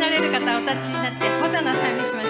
なれる方お立ちになってホザナ賛美しましょう。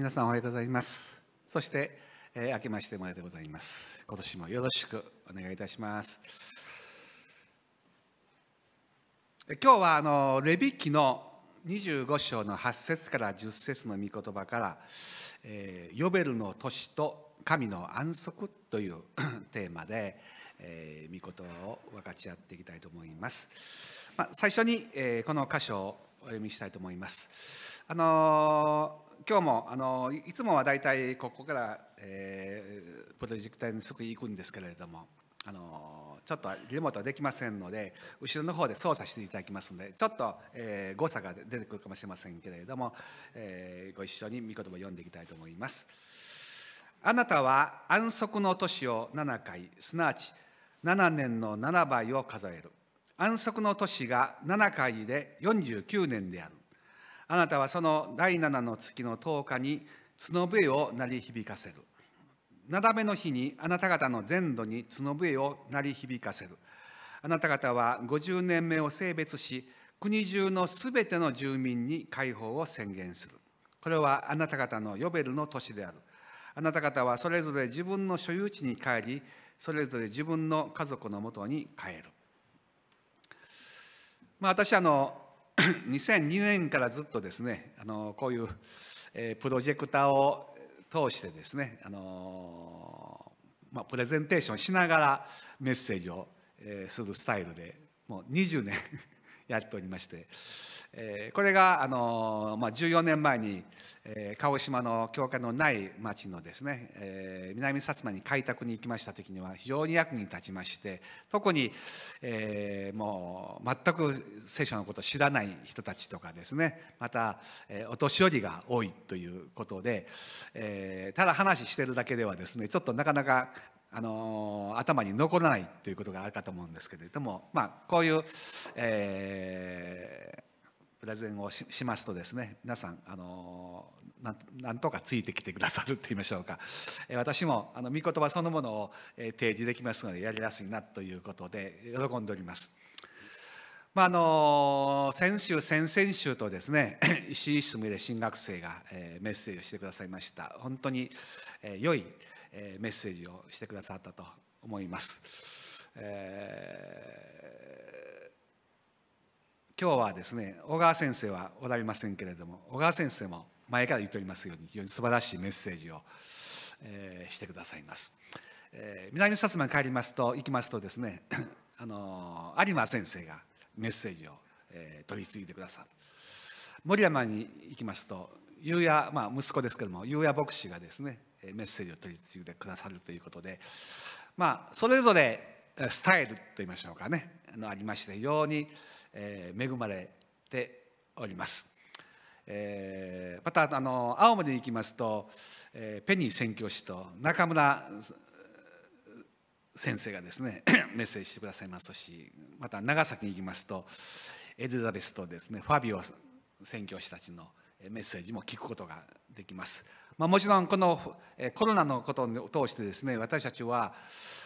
皆さんおはようございますそして、えー明けましておめでとうございます今年もよろしくお願いいたしますえ今日はあのレビ記の25章の8節から10節の御言葉から、えーヨベルの年と神の安息という テーマで、えー御言葉を分かち合っていきたいと思います。まあ、最初に、えーこの箇所をお読みしたいと思います。あのー今日も、あのいつもはだいたいここから、えープロジェクターにすぐ行くんですけれども、あのちょっとリモートはできませんので後ろの方で操作していただきますのでちょっと、えー誤差が出てくるかもしれませんけれども、えーご一緒に御言葉を読んでいきたいと思います。あなたは安息の年を7回すなわち7年の7倍を数える安息の年が7回で49年であるあなたはその第7の月の10日に角笛を鳴り響かせる。なだめの日にあなた方の全土に角笛を鳴り響かせる。あなた方は50年目を性別し国中のすべての住民に解放を宣言する。これはあなた方のヨベルの年である。あなた方はそれぞれ自分の所有地に帰りそれぞれ自分の家族のもとに帰る。まあ、私あの 2002年からずっとですねあのこういう、えープロジェクターを通してですねあの、まあ、プレゼンテーションしながらメッセージを、えーするスタイルでもう20年やっておりまして、えーこれがあの、まあ、14年前に、えー鹿児島の教会のない町のですね、えー南薩摩に開拓に行きました時には非常に役に立ちまして特に、えーもう全く聖書のことを知らない人たちとかですねまた、えーお年寄りが多いということで、えーただ話してるだけではですねちょっとなかなかあの頭に残らないということがあるかと思うんですけれども、まあ、こういう、えープレゼンをししますとですね皆さんあのなんなんとかついてきてくださると言いましょうか、え私もあの御言葉そのものを、え提示できますのでやりやすいなということで喜んでおります。まあ、あの先週先々週とですね 石井すみれ新学生が、えメッセージをしてくださいました本当に、え良い、えメッセージをしてくださったと思います、えー今日はですね小川先生はおられませんけれども小川先生も前から言っておりますように非常に素晴らしいメッセージを、えーしてくださいます、えー南薩摩に帰りますと行きますとですね あの有馬先生がメッセージを、えー取り次いでくださる。森山に行きますと優也、まあ、息子ですけども優也牧師がですねメッセージを取り次いでくださるということでまあそれぞれスタイルといいましょうかねあのありまして非常に、恵まれております。えーまたあの青森に行きますと、えーペニー宣教師と中村先生がですね メッセージしてくださいますしまた長崎に行きますとエリザベスとですねファビオ宣教師たちのメッセージも聞くことができます。まあ、もちろんこのコロナのことを通してですね私たちは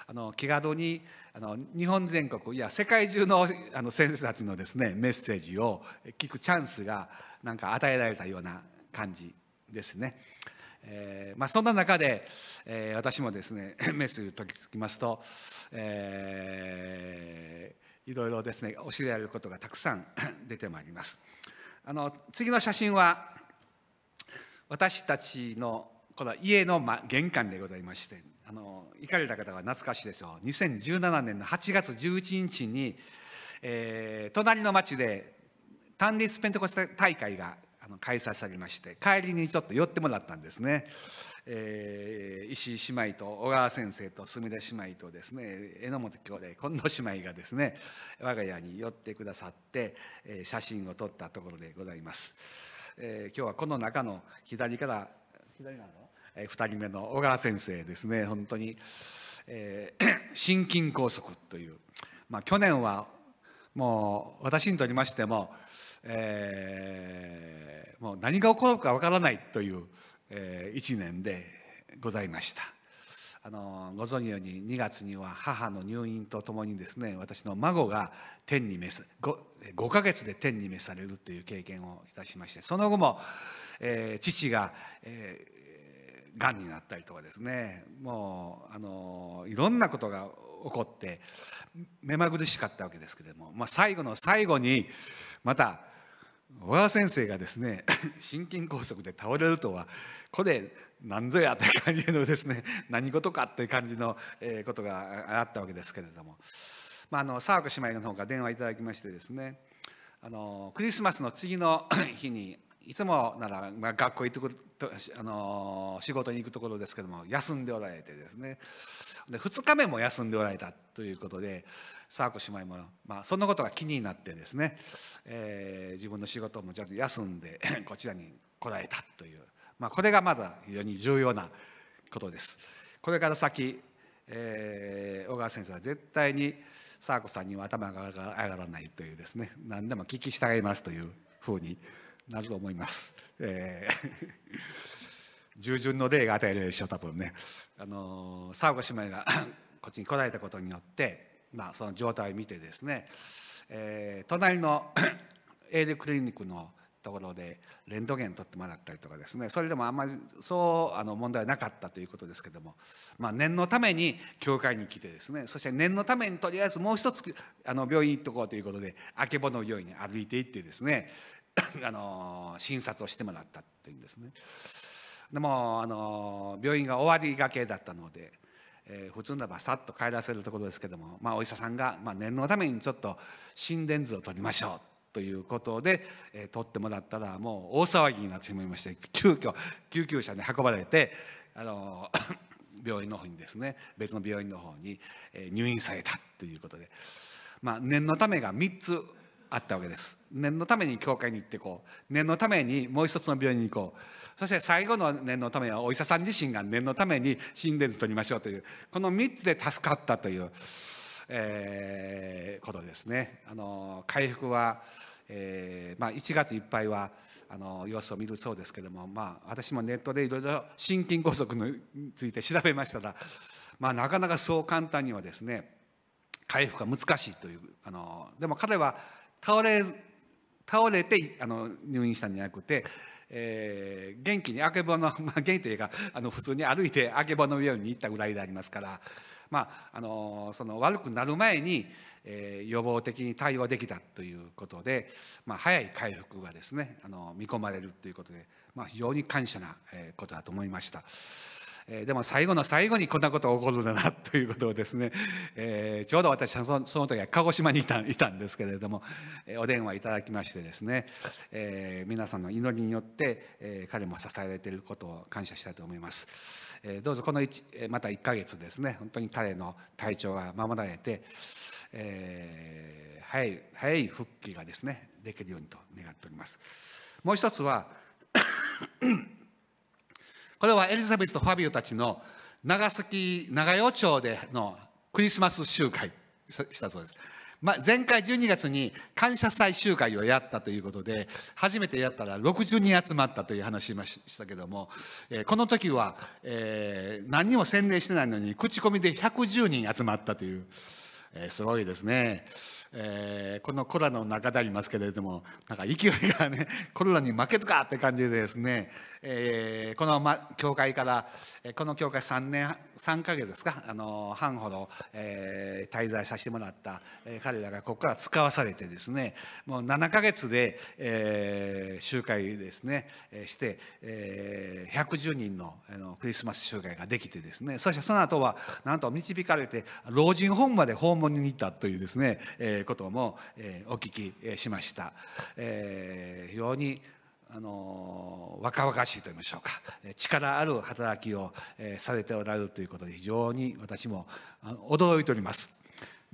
あの気軽にあの日本全国いや世界中のあの先生たちのですねメッセージを聞くチャンスがなんか与えられたような感じですね。えーまあ、そんな中で、えー私もですね メッセージを取り付きますと、えーいろいろですね教えられることがたくさん 出てまいります。あの次の写真は私たちのこの家の玄関でございましてあの行かれた方は懐かしいでしょう。2017年の8月11日に、えー隣の町で単立ペンテコステ大会が開催されまして帰りにちょっと寄ってもらったんですね、えー石井姉妹と小川先生とすみれ姉妹とですね榎本兄弟近藤姉妹がですね我が家に寄ってくださって、えー写真を撮ったところでございます、えー今日はこの中の左から左なの、え2人目の小川先生ですね。本当に、えー 心筋梗塞という、まあ、去年はもう私にとりましても、えーもう何が起こるかわからないという、え1年でございました。あのご存知のように2月には母の入院とともにですね私の孫が天に召す。5, 5ヶ月で天に召されるという経験をいたしましてその後も、えー父が、えーがんになったりとかですねもうあのいろんなことが起こって目まぐるしかったわけですけれども、まあ、最後の最後にまた小川先生がですね 心筋梗塞で倒れるとはこれ何ぞやって感じのですね 何事かっていう感じのえことがあったわけですけれども、まあ、あの沢子姉妹の方から電話いただきましてですねあのクリスマスの次の 日にいつもなら、まあ、学校行ってくるとあの仕事に行くところですけども休んでおられてですねで2日目も休んでおられたということで沢子姉妹も、まあ、そんなことが気になってですね、えー自分の仕事もちょっと休んで こちらに来られたという、まあ、これがまず非常に重要なことです。これから先、えー小川先生は絶対に沢子さんには頭が上がらないというですね何でも聞き従いますというふうになると思います。えー 従順の例が与えられるでしょう多分ね。あのー沢子姉妹が こっちに来られたことによって、まあ、その状態を見てですね、えー隣の エールクリニックのところでレントゲン取ってもらったりとかですねそれでもあんまりそうあの問題はなかったということですけども、まあ、念のために教会に来てですねそして念のためにとりあえずもう一つあの病院行っとこうということであけぼの病院に歩いて行ってですね あの診察をしてもらったというんですね。でもあの病院が終わりがけだったので、えー普通ならばさっと帰らせるところですけども、まあ、お医者さんが、まあ、念のためにちょっと心電図を取りましょうということで、えー取ってもらったらもう大騒ぎになってしまいまして急遽救急車に運ばれてあの 病院の方にですね別の病院の方に入院されたということで、まあ、念のためが3つあったわけです。念のために教会に行ってこう。念のためにもう一つの病院に行こう。そして最後の念のためはお医者さん自身が念のために心電図取りましょうというこの3つで助かったという、えーことですね。あの回復は、えーまあ、1月いっぱいはあの様子を見るそうですけども、まあ、私もネットでいろいろ心筋梗塞について調べましたら、まあ、なかなかそう簡単にはですね回復が難しいというあのでも彼は倒れ倒れてあの入院したんじゃなくて、えー元気にあけぼの、まあ、元気というかあの普通に歩いてあけぼの病院に行ったぐらいでありますから、まあ、あのその悪くなる前に、えー予防的に対応できたということで、まあ、早い回復がですねあの見込まれるということで、まあ、非常に感謝なことだと思いました。えーでも最後の最後にこんなことが起こるんだなということをですね、えーちょうど私はそのその時は鹿児島にいたいたんですけれども、えーお電話いただきましてですね、えー皆さんの祈りによって、えー彼も支えられていることを感謝したいと思います。えーどうぞこの一えまた1ヶ月ですね本当に彼の体調が守られて、えー早い早い復帰がですねできるようにと願っております。もう一つはこれはエリザベスとファビオたちの長崎長与町でのクリスマス集会したそうです。まあ、前回12月に感謝祭集会をやったということで初めてやったら60人集まったという話しましたけども、えーこの時は、えー何にも宣伝してないのに口コミで110人集まったという、えーすごいですね、えーこのコロナの中でありますけれどもなんか勢いがね コロナに負けるかって感じでですね、えーこの、ま、教会からこの教会3年3ヶ月ですかあの半ほど、えー滞在させてもらった、えー彼らがここから使わされてですねもう7ヶ月で、えー集会ですね、して、えー110人のあのクリスマス集会ができてですねそしてその後はなんと導かれて老人ホームまで訪問に行ったというですね、えーことも、えーお聞きしました。えー非常にあの若々しいと言いましょうか力ある働きを、えーされておられるということで非常に私も驚いております。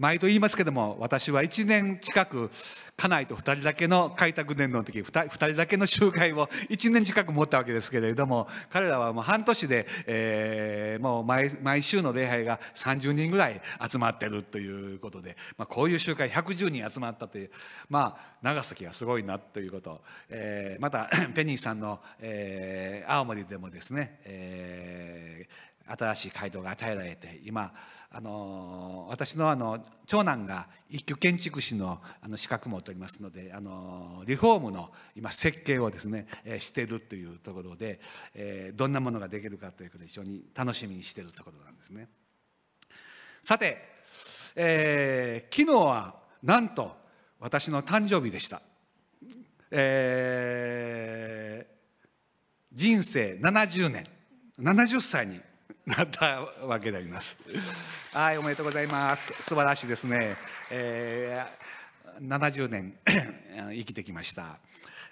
毎度言いますけども私は1年近く家内と2人だけの開拓年度の時 2, 人だけの集会を1年近く持ったわけですけれども彼らはもう半年で、えーもう毎毎週の礼拝が30人ぐらい集まってるということで、まあ、こういう集会110人集まったというまあ長崎がすごいなということ、えーまた ペニーさんの、えー青森でもですね、えー新しい街道が与えられて今あの私のあの長男が一級建築士のあの資格も取りますのであのリフォームの今設計をですね、えしているというところで、えどんなものができるかということで非常に楽しみにしているところなんですね。さて、え昨日はなんと私の誕生日でした。えー人生70年70歳になったわけであります。はいおめでとうございます素晴らしいですね。えー70年生きてきました。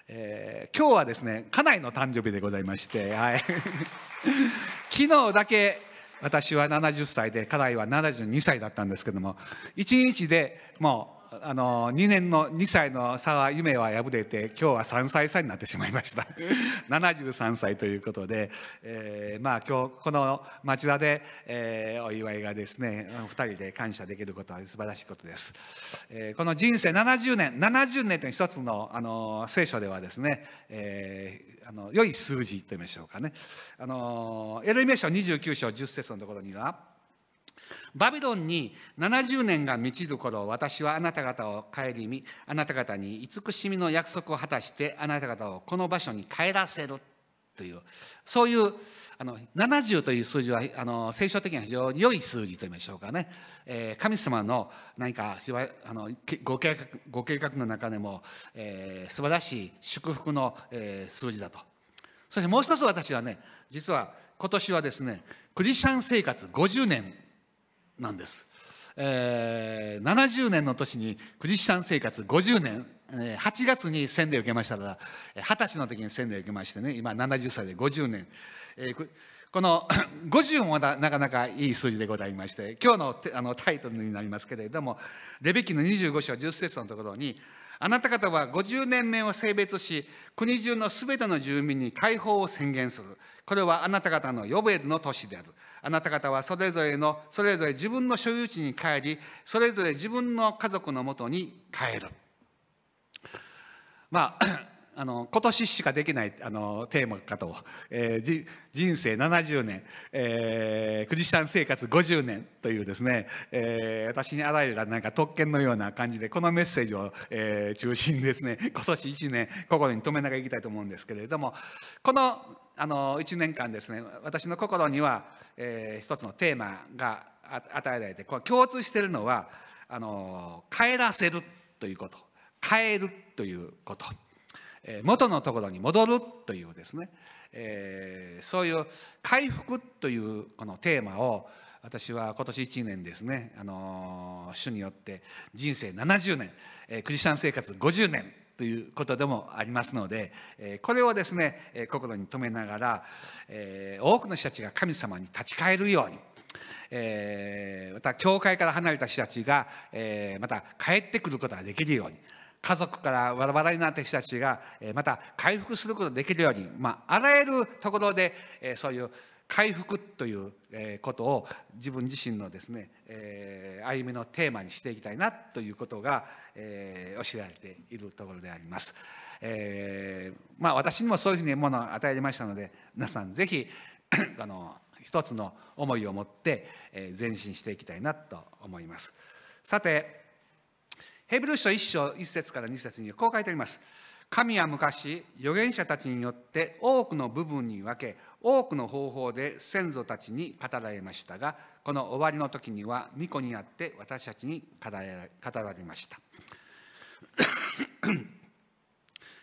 えー今日はですね家内の誕生日でございまして、はい、昨日だけ私は70歳で家内は72歳だったんですけども1日でもうあの2年の2歳の差は夢は破れて今日は3歳差になってしまいました。73歳ということで、えーまあ今日この町田で、えーお祝いがですね2人で感謝できることは素晴らしいことです、えーこの人生70年70年という一つのあの聖書ではですね、えーあの良い数字と言いましょうかね。あのエルメ書29章10節のところにはバビロンに70年が満ちる頃私はあなた方を顧みあなた方に慈しみの約束を果たしてあなた方をこの場所に帰らせるというそういうあの70という数字はあの聖書的には非常に良い数字と言いましょうかね、えー神様の何かあのご計画ご計画の中でも、えー素晴らしい祝福の、えー数字だと。そしてもう一つ私はね実は今年はですねクリスチャン生活50年なんです。えー70年の年にクリスチャン生活50年、8月に洗礼を受けましたから二十歳の時に洗礼を受けましてね今70歳で50年、えーこの50もまだなかなかいい数字でございまして今日のあのタイトルになりますけれどもレビキの25章10節のところにあなた方は50年目を性別し国中のすべての住民に解放を宣言する。これはあなた方のヨベルの年である。あなた方はそれぞれのそれぞれ自分の所有地に帰りそれぞれ自分の家族のもとに帰る。まああの今年しかできないあのテーマかと、えー人生70年、えークリスチャン生活50年というですね、えー私にあらゆるなんか特権のような感じでこのメッセージを、えー中心にですね 今年1年心に留めながらいきたいと思うんですけれどもこのあの1年間ですね私の心には、えー一つのテーマが与えられてこれ共通しているのはあの帰らせるということ。帰るということ。元のところに戻るというですね、えーそういう回復というこのテーマを私は今年1年ですね、あのー主によって人生70年、えークリスチャン生活50年ということでもありますので、えこれをですね、え心に留めながら、え多くの人たちが神様に立ち返るように、えまた教会から離れた人たちが、えまた帰ってくることができるように家族からバラバラになった人たちがまた回復することができるように、まあ、あらゆるところでそういう回復ということを自分自身のですね、歩みのテーマにしていきたいなということが、教えられているところであります。えーまあ、私にもそういうふうにものを与えましたので皆さんぜひ あの一つの思いを持って前進していきたいなと思います。さてヘブル書1章1節から2節にこう書いてあります。神は昔預言者たちによって多くの部分に分け多くの方法で先祖たちに語られましたがこの終わりの時には御子にあって私たちに語られました。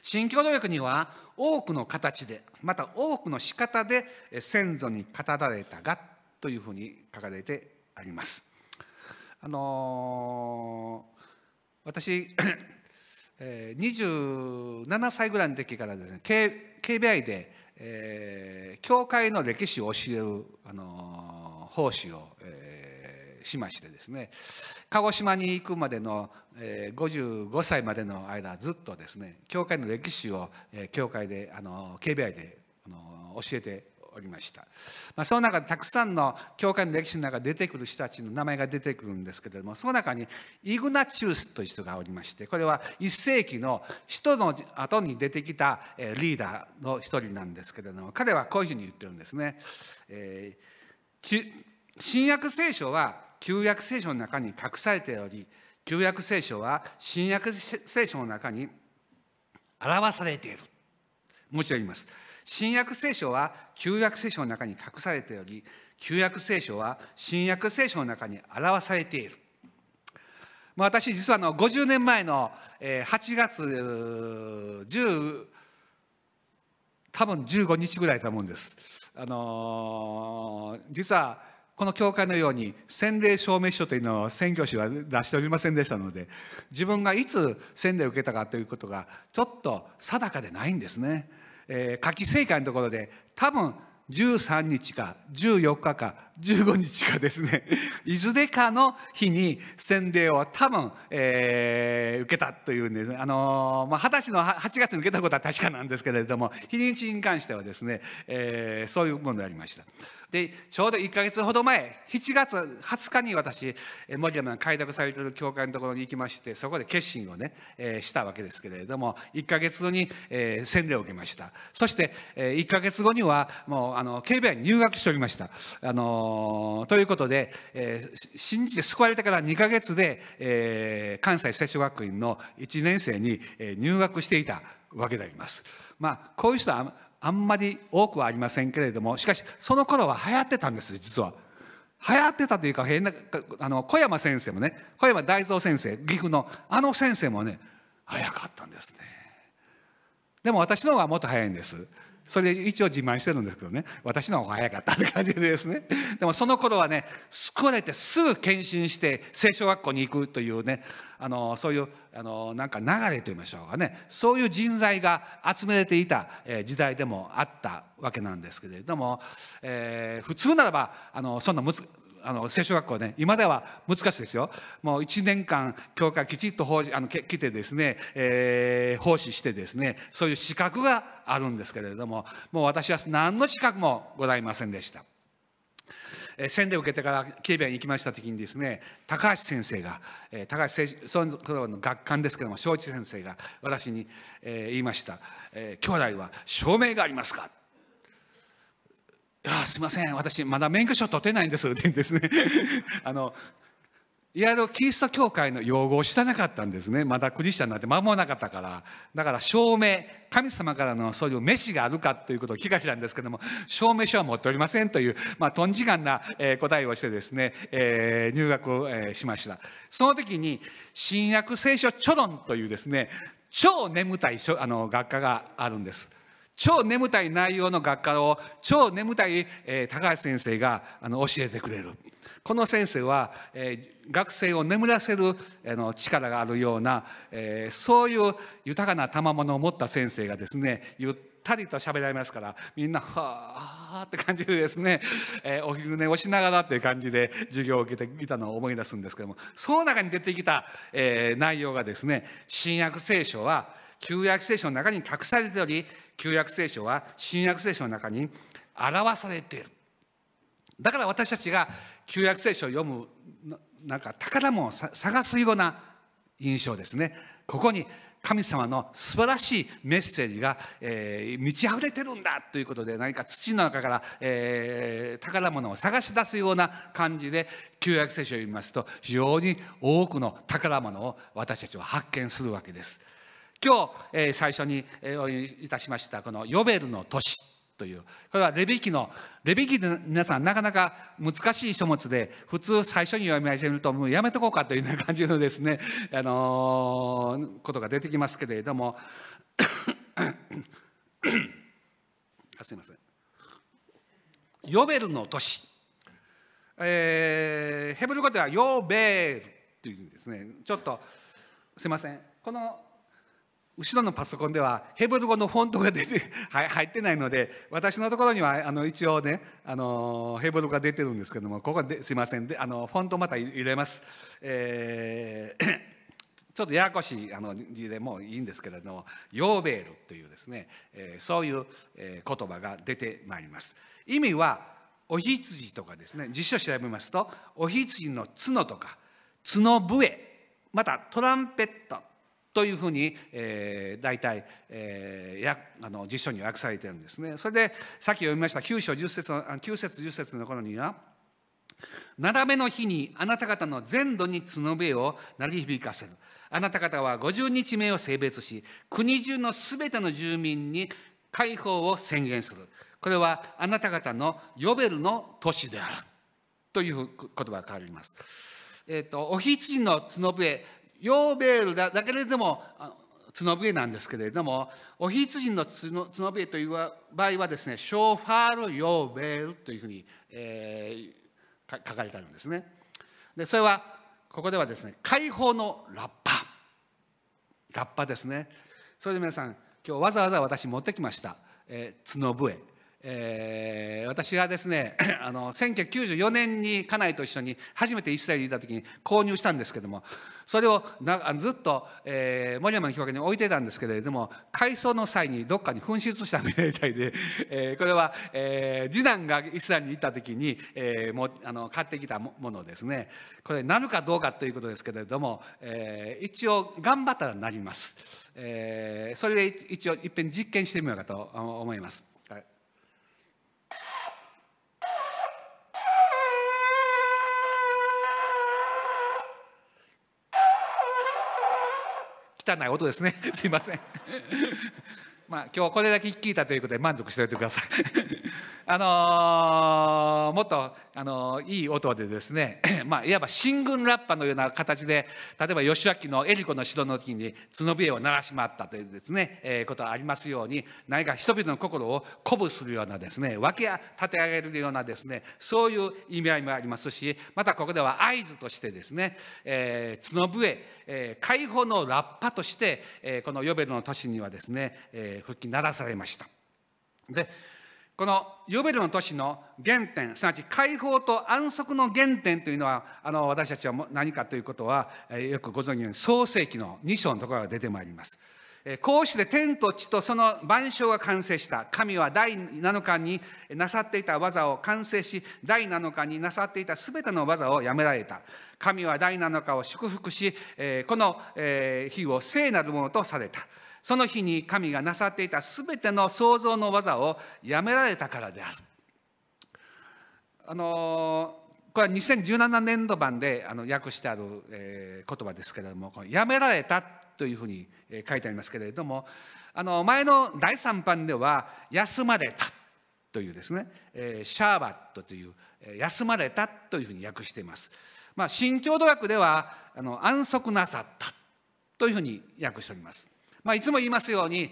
新共同訳には多くの形でまた多くの仕方で先祖に語られたがというふうに書かれてあります。あのー私 27歳ぐらいの時からですね K- KBI で、えー教会の歴史を教える、あのー奉仕を、えーしましてですね鹿児島に行くまでの、えー55歳までの間ずっとですね教会の歴史を、えー教会で、あのー KBI で、あのー教えておりました、まあ、その中でたくさんの教会の歴史の中で出てくる人たちの名前が出てくるんですけれどもその中にイグナチウスという人がおりましてこれは1世紀の人の後に出てきたリーダーの一人なんですけれども彼はこういうふうに言ってるんですね。えー新約聖書は旧約聖書の中に隠されており旧約聖書は新約聖書の中に表されている。もう一度言います。新約聖書は旧約聖書の中に隠されており旧約聖書は新約聖書の中に表されているまあ私実はあの50年前の8月10多分15日ぐらいだと思うんです。あのー実はこの教会のように洗礼証明書というのを宣教師は出しておりませんでしたので自分がいつ洗礼を受けたかということがちょっと定かでないんですね。えー、夏季聖会のところで多分13日か14日か15日かですね。いずれかの日に洗礼を多分、えー受けたというんですね。あのーまあ、20歳の8月に受けたことは確かなんですけれども日にちに関してはですね、えーそういうものでありました。でちょうど1か月ほど前7月20日に私森山の開拓されている教会のところに行きましてそこで決心をね、えーしたわけですけれども1か月後に、えー洗礼を受けましたそして、え1か月後にはもうあの警備員に入学しておりました。あのーということで、えーし信じて救われてから2か月で、えー関西聖書学院の1年生に、入学していたわけであります。まあこういう人はあんまり多くはありませんけれどもしかしその頃は流行ってたんです実は。流行ってたというか変なあの小山先生もね小山大蔵先生岐阜のあの先生もね早かったんですね。でも私の方がもっと早いんです。それ一応自慢してるんですけどね。私の方が早かったって感じでですね。でもその頃はね救われてすぐ献身して聖書学校に行くというねあのそういうあのなんか流れと言いましょうかね。そういう人材が集められていたえ時代でもあったわけなんですけれども、えー普通ならばあのそんなむつあの聖書学校ね今では難しいですよ。もう1年間教会きちっと奉仕あのけ来てですね、えー奉仕してですねそういう資格があるんですけれどももう私は何の資格もございませんでした。え洗礼を受けてから警備員に行きました時にですね高橋先生が、え高橋聖その学官ですけども正知先生が私に、えー言いました、えー兄弟は証明がありますか?」いやすいません私まだ免許証取ってないんですって言うんですね あのいわゆるキリスト教会の用語を知らなかったんですね。まだクリスチャンなって間もなかったから。だから証明神様からのそういう飯があるかということを聞かれたんですけども証明書は持っておりませんという、まあ、とんじがんなえー答えをしてですね、えー入学をえーしました。その時に新約聖書チョロンというですね超眠たいあの学科があるんです。超眠たい内容の学科を超眠たい、えー高橋先生があの教えてくれる。この先生は、えー学生を眠らせるあの力があるような、えーそういう豊かな賜物を持った先生がですねゆったりと喋られますからみんなはあって感じでですね、えーお昼寝をしながらっていう感じで授業を受けていたのを思い出すんですけどもその中に出てきた、えー内容がですね新約聖書は旧約聖書の中に隠されており旧約聖書は新約聖書の中に表されているだから私たちが旧約聖書を読むなんか宝物を探すような印象ですねここに神様の素晴らしいメッセージが、えー満ち溢れてるんだということで何か土の中から、えー宝物を探し出すような感じで旧約聖書を読みますと非常に多くの宝物を私たちは発見するわけです。今日、えー最初に、お読みいたしましたこのヨベルの年というこれはレビ記のレビ記で皆さんなかなか難しい書物で普通最初に読み始めるともうやめとこうかというような感じのですね、あのーことが出てきますけれども あすいません。ヨベルの年、えーヘブル語ではヨーベルというんですねちょっとすいません。この後ろのパソコンではヘブル語のフォントが出て 入ってないので私のところにはあの一応ねあのヘブル語が出てるんですけどもここですいませんであのフォントまた入れます。えー ちょっとややこしいあの字でもいいんですけれども「ヨーベール」というですね、えーそういう、言葉が出てまいります。意味はお羊とかですね辞書調べますとお羊の角とか角笛またトランペットというふうに、えー、大体、えーやあの辞書に訳されてるんですね。それでさっき読みました9章10節のあ9節10節のところには斜めの日にあなた方の全土に角笛を鳴り響かせる。あなた方は50日目を性別し、国中のすべての住民に解放を宣言する。これはあなた方のヨベルの年である。という言葉が変わります。えっ、と、お羊の角笛、ヨーベールだだけれども、あ角笛なんですけれども、お羊の角笛という場合はですね、ショーファール・ヨーベールというふうに、えー書かれてあるんですね。で、それは、ここではですね、解放のラッパ。ラッパですね。それで皆さん、今日わざわざ私持ってきました。えー角笛。えー私がですね あの1994年に家内と一緒に初めてイスラエルにいた時に購入したんですけどもそれをなずっと、えー森山の教会に置いてたんですけれども改装の際にどっかに紛失したみたいで、えーこれは、えー次男がイスラエルに行った時に、えーもあの買ってきたもものですねこれなるかどうかということですけれども、えー一応頑張ったらなります、えーそれで一応いっぺん実験してみようかと思います。はい汚い音ですね。すいません。まあ今日これだけ聞いたということで満足しておいてください。あのーもっと、あのーいい音でですね、まあいわば進軍ラッパのような形で、例えば義明のエリコの城の時に角笛を鳴らしまったというですね、えーことがありますように、何か人々の心を鼓舞するようなですね、分け立て上げるようなですね、そういう意味合いもありますし、またここでは合図としてですね、えー角笛、えー解放のラッパとして、えーこのヨベルの年にはですね、えー復帰ならされました。でこのヨベルの年の原点すなわち解放と安息の原点というのはあの私たちは何かということは、よくご存知のように創世記の2章のところが出てまいります。こうして天と地とその万象が完成した。神は第7日になさっていた技を完成し第7日になさっていたすべての技をやめられた。神は第7日を祝福し、この、日を聖なるものとされた。その日に神がなさっていたすべての創造の技をやめられたからである。あのこれは2017年度版であの訳してある、えー言葉ですけれども、やめられたというふうに書いてありますけれども、あの前の第3版では、休まれたというですね、えーシャーバットという、休まれたというふうに訳しています。まあ、新共同訳ではあの安息なさったというふうに訳しております。まあ、いつも言いますように、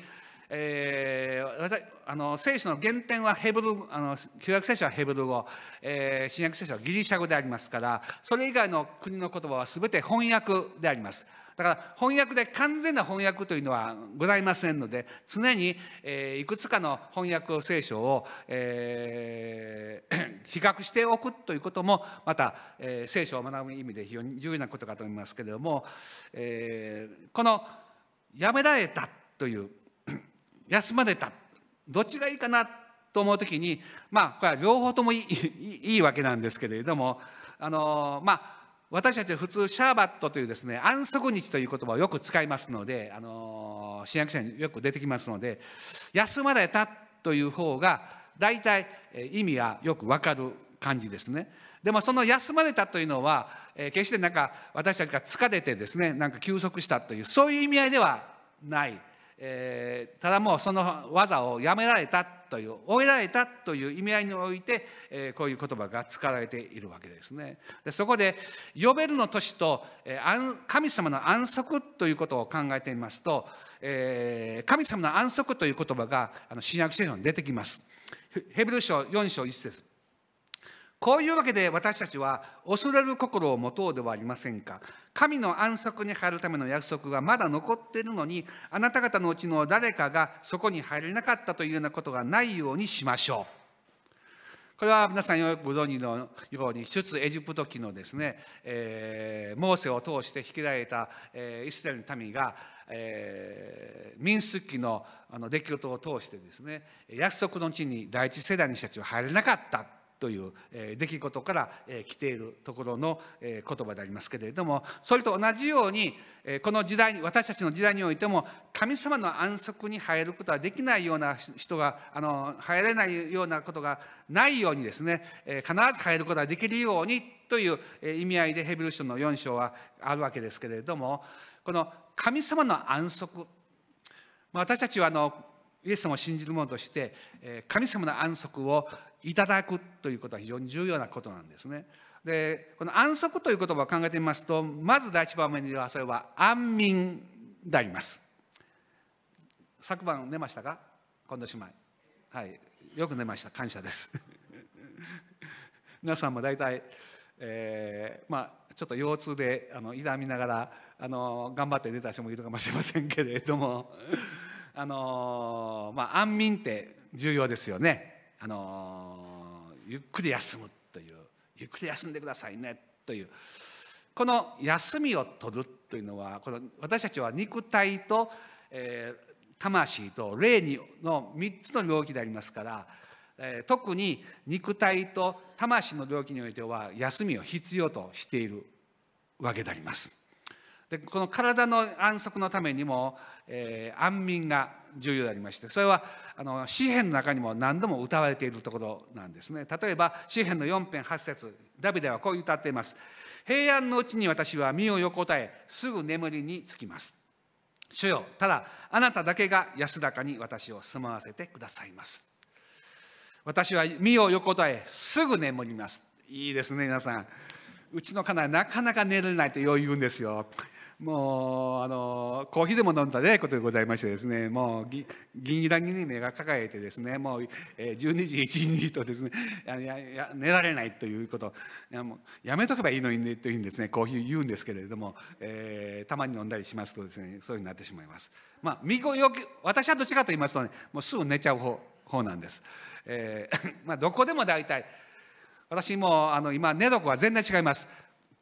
えーあの聖書の原点はヘブルあの旧約聖書はヘブル語、えー新約聖書はギリシャ語でありますからそれ以外の国の言葉は全て翻訳であります。だから翻訳で完全な翻訳というのはございませんので常に、えーいくつかの翻訳聖書を、えー 比較しておくということもまた、えー聖書を学ぶ意味で非常に重要なことかと思いますけれども、えーこの「やめられた」という 休まれたどっちがいいかなと思う時にまあこれは両方ともいい いいわけなんですけれどもあのまあ私たちは普通シャーバットというですね安息日という言葉をよく使いますのであの新約者によく出てきますので休まれたという方が大体意味はよくわかる感じですね。でもその休まれたというのは、えー決してなんか私たちが疲れてですねなんか休息したというそういう意味合いではない、えーただもうその技をやめられたという終えられたという意味合いにおいて、えーこういう言葉が使われているわけですね。でそこで「呼べるの年」と、えー神様の安息ということを考えてみますと、えー神様の安息という言葉があの新約聖書に出てきます。ヘブル書4章1節こういうわけで私たちは恐れる心を持とうではありませんか？神の安息に入るための約束がまだ残っているのに、あなた方のうちの誰かがそこに入れなかったというようなことがないようにしましょう。これは皆さんよくご存知のように出エジプト記のですね、えーモーセを通して引きられた、えーイスラエルの民が、えー民数記のあの出来事を通してですね約束の地に第一世代の人たちは入れなかったというえ出来事からえ来ているところのえ言葉でありますけれどもそれと同じようにえこの時代に私たちの時代においても神様の安息に入ることはできないような人があの入れないようなことがないようにですねえ必ず入ることができるようにというえ意味合いでヘブル書の4章はあるわけですけれどもこの神様の安息ま私たちはあのイエス様を信じる者としてえ神様の安息をいただくということは非常に重要なことなんですね。でこの安息という言葉を考えてみますとまず第一番目にはそれは安眠であります。昨晩寝ましたか？近藤姉妹。はい、よく寝ました感謝です。皆さんも大体、えーまあちょっと腰痛であの痛みながらあの頑張って寝た人もいるかもしれませんけれどもあのまあ安眠って重要ですよねあのゆっくり休むというゆっくり休んでくださいねというこの休みを取るというのはこの私たちは肉体と、えー魂と霊にの3つの領域でありますから、えー特に肉体と魂の領域においては休みを必要としているわけであります。でこの体の安息のためにも、えー安眠が重要でありましてそれはあの詩篇の中にも何度も歌われているところなんですね。例えば詩篇の4編8節ダビデはこう歌っています。平安のうちに私は身を横たえすぐ眠りにつきます。主よただあなただけが安らかに私を住まわせてくださいます。私は身を横たえすぐ眠ります。いいですね皆さん。うちの家内なかなか寝れないとよう言うんですよ。もうあのコーヒーでも飲んだねことでございましてですね。もうぎ銀に目が抱えてですね。もう、えー12時1時とですねやや寝られないということ。やもうやめとけばいいのにねというふうにですねコーヒー言うんですけれども、えーたまに飲んだりしますとですねそういうふうになってしまいます。まあ見よき私はどっちかと言いますとねもうすぐ寝ちゃう方方なんです、えー まあどこでも大体私もあの今寝床は全然違います。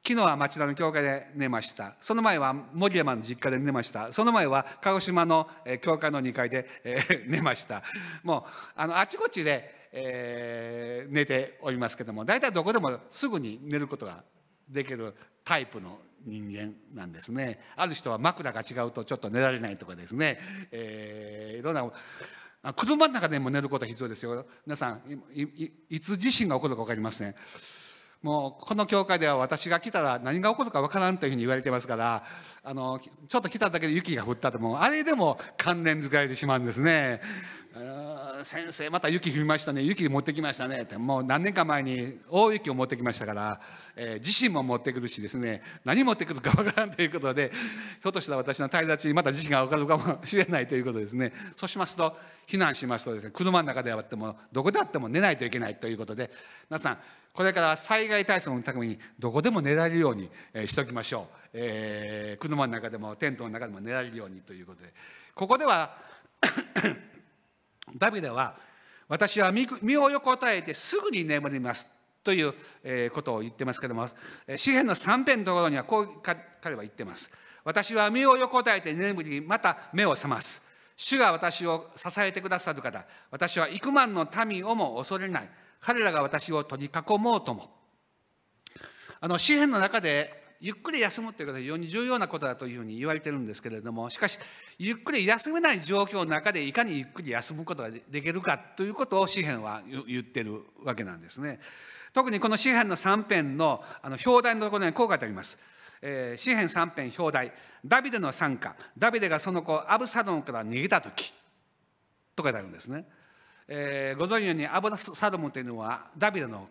昨日は町田の教会で寝ました。その前は森山の実家で寝ました。その前は鹿児島の教会の2階で、えー 寝ました。もうあのあちこちで、えー寝ておりますけども大体どこでもすぐに寝ることができるタイプの人間なんですね。ある人は枕が違うとちょっと寝られないとかですね、えーいろんな車の中でも寝ることは必要ですよ。皆さんいいいつ地震が起こるか分かりません。もうこの教会では私が来たら何が起こるか分からんというふうに言われてますからあのちょっと来ただけで雪が降ったともあれでも関連づかれてしまうんですね。先生また雪降りましたね。雪持ってきましたね。ってもう何年か前に大雪を持ってきましたから、えー地震も持ってくるしですね。何持ってくるか分からんということでひょっとしたら私の旅立ちまた地震が分かるかもしれないということですね。そうしますと避難しますとですね車の中であってもどこであっても寝ないといけないということで皆さんこれから災害対策のためにどこでも寝られるようにしておきましょう、えー車の中でもテントの中でも寝られるようにということで。ここでは ダビデは私は身を横たえてすぐに眠りますということを言ってますけども詩篇の3編のところにはこう彼は言ってます。私は身を横たえて眠りまた目を覚ます。主が私を支えてくださる方私は幾万の民をも恐れない。彼らが私を取り囲もうともあの詩篇の中でゆっくり休むということは非常に重要なことだというふうに言われてるんですけれどもしかしゆっくり休めない状況の中でいかにゆっくり休むことができるかということを詩篇は言ってるわけなんですね。特にこの詩篇の3編のあの表題のところにこう書いてあります。えー詩篇3編表題ダビデの参加ダビデがその子アブサロンから逃げた時と書いてあるんですね。えーご存知のようにアブサロムというのはダビデの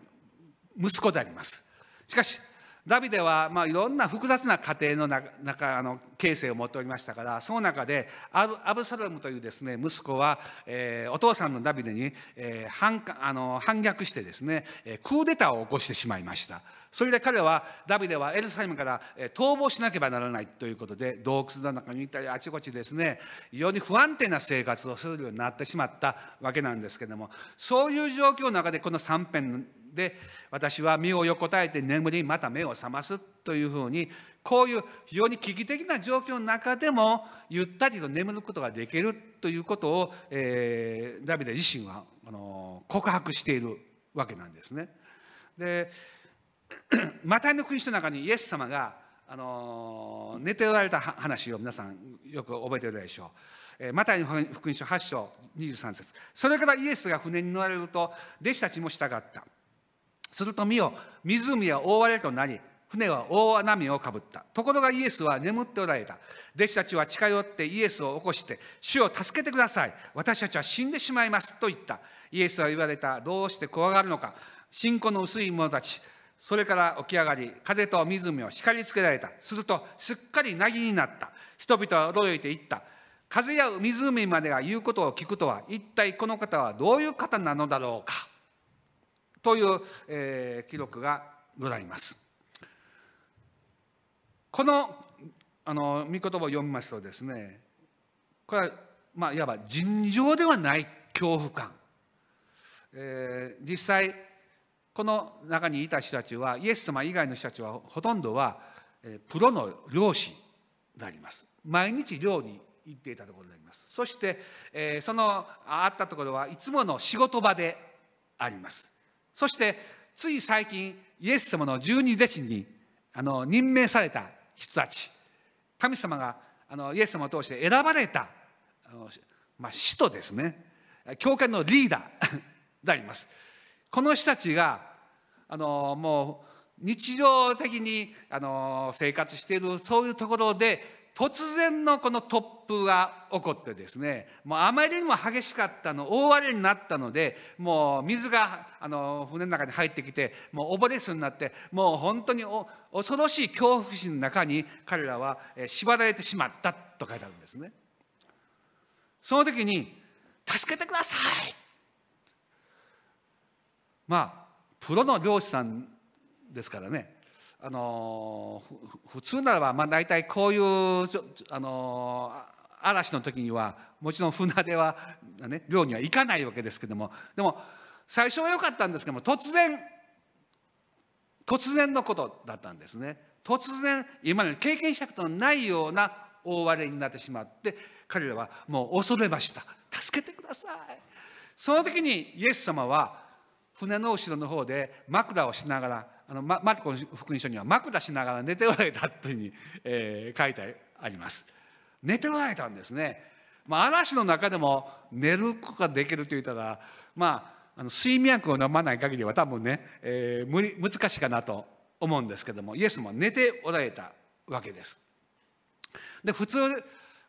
息子であります。しかしダビデはまあいろんな複雑な家庭の中あの形成を持っておりましたからその中でアブアブサロムというですね息子は、えーお父さんのダビデに、えー反かあの反逆してですねえークーデターを起こしてしまいました。それで彼はダビデはエルサレムから逃亡しなければならないということで洞窟の中に行ったりあちこちですね非常に不安定な生活をするようになってしまったわけなんですけどもそういう状況の中でこの3編で私は身を横たえて眠りまた目を覚ますというふうにこういう非常に危機的な状況の中でもゆったりと眠ることができるということを、えーダビデ自身はあの告白しているわけなんですね。でマタイの国書の中にイエス様が、あの寝ておられた話を皆さんよく覚えているでしょう。マタイの福音書8章23節。それからイエスが船に乗られると弟子たちも従った。すると見よ湖は大荒れとなり船は大波をかぶった。ところがイエスは眠っておられた。弟子たちは近寄ってイエスを起こして「主を助けてください。私たちは死んでしまいます」と言った。イエスは言われた。どうして怖がるのか。信仰の薄い者たち。それから起き上がり風と湖を叱りつけられた。するとすっかり凪になった。人々は驚いて言った。風や湖までが言うことを聞くとは一体この方はどういう方なのだろうか。という、えー記録がございます。このあの御言葉を読みますとですねこれは、まあ、いわば尋常ではない恐怖感、えー実際この中にいた人たちはイエス様以外の人たちはほとんどは、プロの漁師であります。毎日漁に行っていたところであります。そして、そのあったところはいつもの仕事場であります。そしてつい最近イエス様の十二弟子にあの任命された人たち神様があのイエス様を通して選ばれたあの、まあ、使徒ですね。教会のリーダーであります。この人たちがあのもう日常的にあの生活しているそういうところで突然のこの突風が起こってですねもうあまりにも激しかったの大荒れになったのでもう水があの船の中に入ってきてもう溺れそうになってもう本当に恐ろしい恐怖心の中に彼らは縛られてしまったと書いてあるんですね。その時に「助けてください!」まあプロの漁師さんですからね。あの普通ならばまあ大体こういうあの嵐の時にはもちろん船では、ね、漁には行かないわけですけども。でも最初は良かったんですけども突然突然のことだったんですね。突然今まで経験したことのないような大荒れになってしまって彼らはもう恐れました。助けてください。その時にイエス様は船の後ろの方で枕をしながらあのママルコの福音書には枕しながら寝ておられたというふうに、えー書いてあります。寝ておられたんですね、まあ、嵐の中でも寝ることができると言ったらまああの睡眠薬を飲まない限りは多分ね、えー無理難しいかなと思うんですけどもイエスも寝ておられたわけです。で普通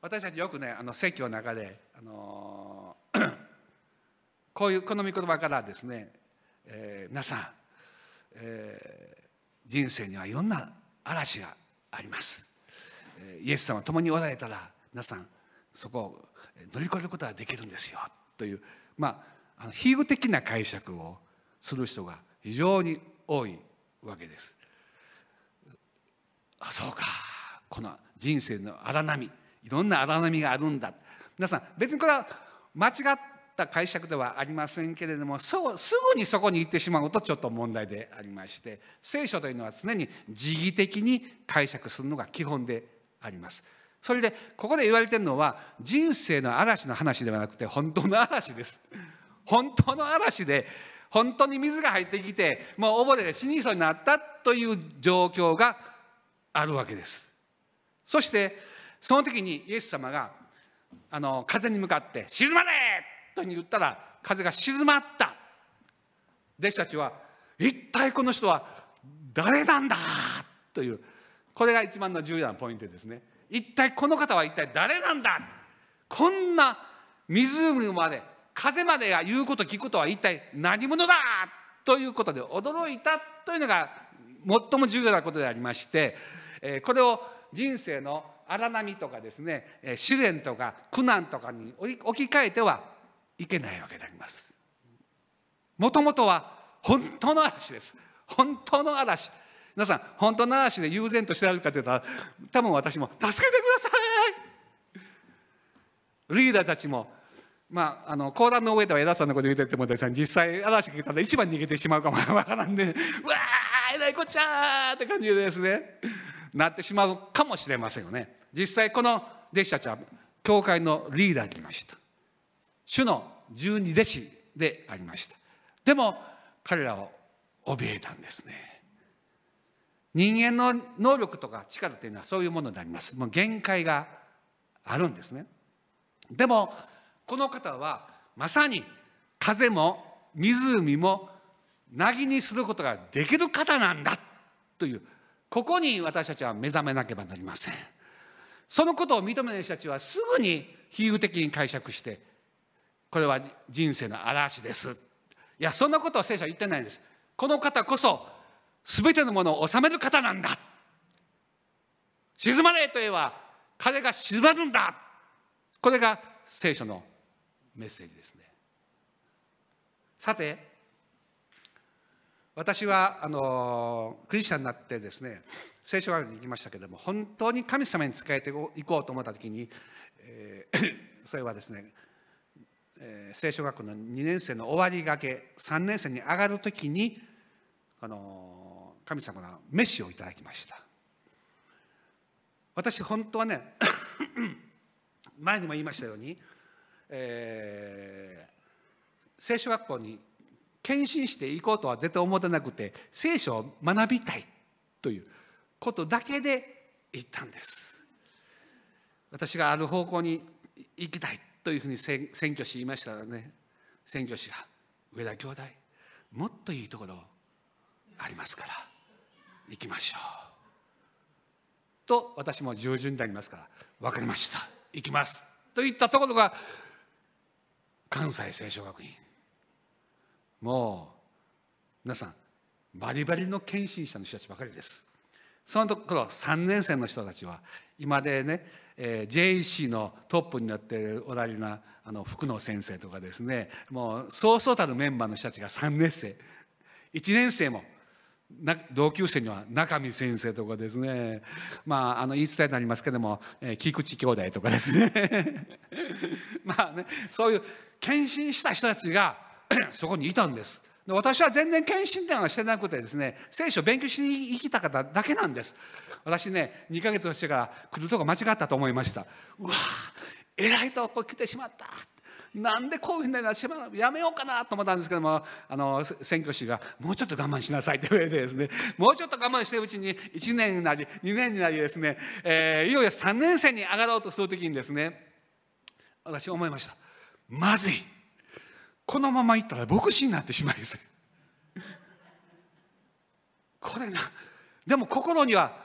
私たちよくねあの説教の中で、あの こういうこの御言葉からですね、えー皆さん、えー人生にはいろんな嵐があります、えイエス様共におられたら皆さんそこを乗り越えることができるんですよというまあ比喩的な解釈をする人が非常に多いわけです。あそうか。この人生の荒波。いろんな荒波があるんだ。皆さん別にこれは間違っった解釈ではありませんけれどもそうすぐにそこに行ってしまうとちょっと問題でありまして聖書というのは常に時義的に解釈するのが基本であります。それでここで言われてるのは人生の嵐の話ではなくて本当の嵐です。本当の嵐で本当に水が入ってきてもう溺れて死にそうになったという状況があるわけです。そしてその時にイエス様があの風に向かって「沈まれ!」と言ったら風が静まった弟子たちは「一体この人は誰なんだ!」というこれが一番の重要なポイントですね。一体この方は一体誰なんだこんな湖まで風までが言うこと聞くことは一体何者だということで驚いたというのが最も重要なことでありましてこれを人生の荒波とかですね試練とか苦難とかに置き換えてはいけないわけであります。もともとは本当の嵐です。本当の嵐。皆さん、本当の嵐で悠然としてられるかというと、多分私も、助けてくださいリーダーたちも、まあ、あの講談の上では偉そうなこと言うててもですね実際嵐が来たら一番逃げてしまうかもわからんで、うわーえらいこっちゃーって感じでですねなってしまうかもしれませんよね実際この弟子たちは教会のリーダーにいました主の十二弟子でありました。でも彼らを怯えたんですね。人間の能力とか力というのはそういうものであります。もう限界があるんですね。でもこの方はまさに風も湖もなぎにすることができる方なんだという。ここに私たちは目覚めなければなりません。そのことを認める人たちはすぐに比喩的に解釈してこれは人生の嵐です。いやそんなことを聖書は言ってないんです。この方こそ全てのものを治める方なんだ。沈まれといえば風が沈まるんだ。これが聖書のメッセージですね。さて私はあのクリスチャンになってですね聖書学に行きましたけども本当に神様に仕えていこうと思った時に、えー、それはですね、えー、聖書学校の2年生の終わりがけ3年生に上がる時にあの神様が飯をいただきました。私本当はね 前にも言いましたように、えー、聖書学校に献身していこうとは絶対思ってなくて聖書を学びたいということだけで行ったんです。私がある方向に行きたい。というふうに選挙し言いましたらね選挙師が上田兄弟もっといいところありますから行きましょう。と私も従順でありますから分かりました。行きます。といったところが関西聖書学院。もう皆さんバリバリの献身者の人たちばかりです。そのところ3年生の人たちは今でね、えー、JEC のトップになっておられるなあの福野先生とかですね。もうそうそうたるメンバーの人たちが3年生。1年生も同級生には中見先生とかですね。まああの言い伝えになりますけども、えー、菊池兄弟とかですね。まあねそういう献身した人たちが そこにいたんです。私は全然献身ではしてなくてですね聖書を勉強しに行きたかっただけなんです。私ね2ヶ月してから来るとこ間違ったと思いました。うわえらいとこ来てしまった。なんでこういうふうになってしまやめようかなと思ったんですけどもあの選挙師がもうちょっと我慢しなさいって言われてですね。もうちょっと我慢してるうちに1年になり2年になりですね、えー、いよいよ3年生に上がろうとする時にですね私思いました。まずい。このままいったら牧師になってしまいます。これなでも心には